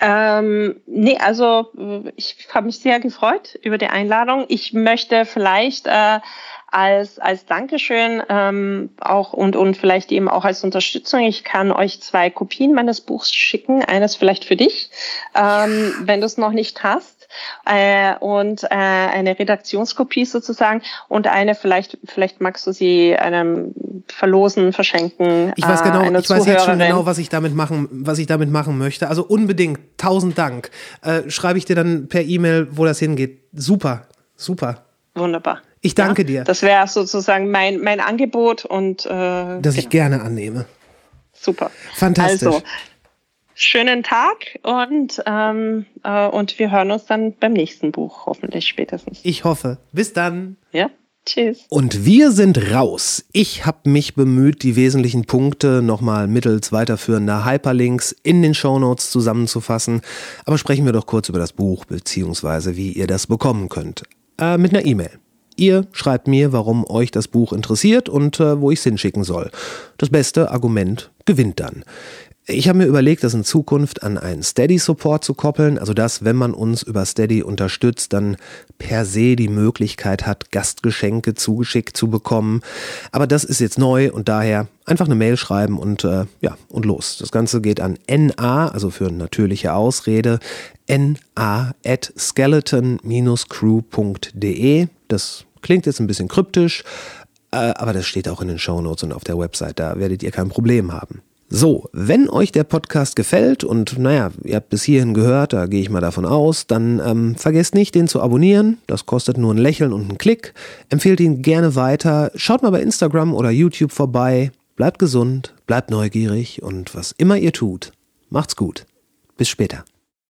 Ähm, nee, also ich habe mich sehr gefreut über die Einladung. Ich möchte vielleicht äh, als, als Dankeschön ähm, auch und, und vielleicht eben auch als Unterstützung. Ich kann euch zwei Kopien meines Buchs schicken. Eines vielleicht für dich, ähm, wenn du es noch nicht hast. Äh, und äh, eine Redaktionskopie sozusagen und eine vielleicht vielleicht magst du sie einem verlosen verschenken
ich weiß genau äh, ich weiß jetzt schon genau was ich damit machen was ich damit machen möchte also unbedingt tausend Dank äh, schreibe ich dir dann per E-Mail wo das hingeht super super
wunderbar
ich danke
ja,
dir.
Das wäre sozusagen mein, mein Angebot und äh,
das genau. ich gerne annehme.
Super.
Fantastisch. Also,
schönen Tag und, ähm, äh, und wir hören uns dann beim nächsten Buch, hoffentlich spätestens.
Ich hoffe. Bis dann.
Ja. Tschüss.
Und wir sind raus. Ich habe mich bemüht, die wesentlichen Punkte nochmal mittels weiterführender Hyperlinks in den Shownotes zusammenzufassen. Aber sprechen wir doch kurz über das Buch beziehungsweise wie ihr das bekommen könnt. Äh, mit einer E-Mail. Ihr schreibt mir, warum euch das Buch interessiert und äh, wo ich es hinschicken soll. Das beste Argument gewinnt dann. Ich habe mir überlegt, das in Zukunft an einen Steady-Support zu koppeln, also dass, wenn man uns über Steady unterstützt, dann per se die Möglichkeit hat, Gastgeschenke zugeschickt zu bekommen. Aber das ist jetzt neu und daher einfach eine Mail schreiben und äh, ja, und los. Das Ganze geht an NA, also für natürliche Ausrede, na at skeleton-crew.de. Das klingt jetzt ein bisschen kryptisch, äh, aber das steht auch in den Shownotes und auf der Website, da werdet ihr kein Problem haben. So, wenn euch der Podcast gefällt und naja, ihr habt bis hierhin gehört, da gehe ich mal davon aus, dann ähm, vergesst nicht, den zu abonnieren. Das kostet nur ein Lächeln und einen Klick. Empfehlt ihn gerne weiter. Schaut mal bei Instagram oder YouTube vorbei. Bleibt gesund, bleibt neugierig und was immer ihr tut, macht's gut. Bis später.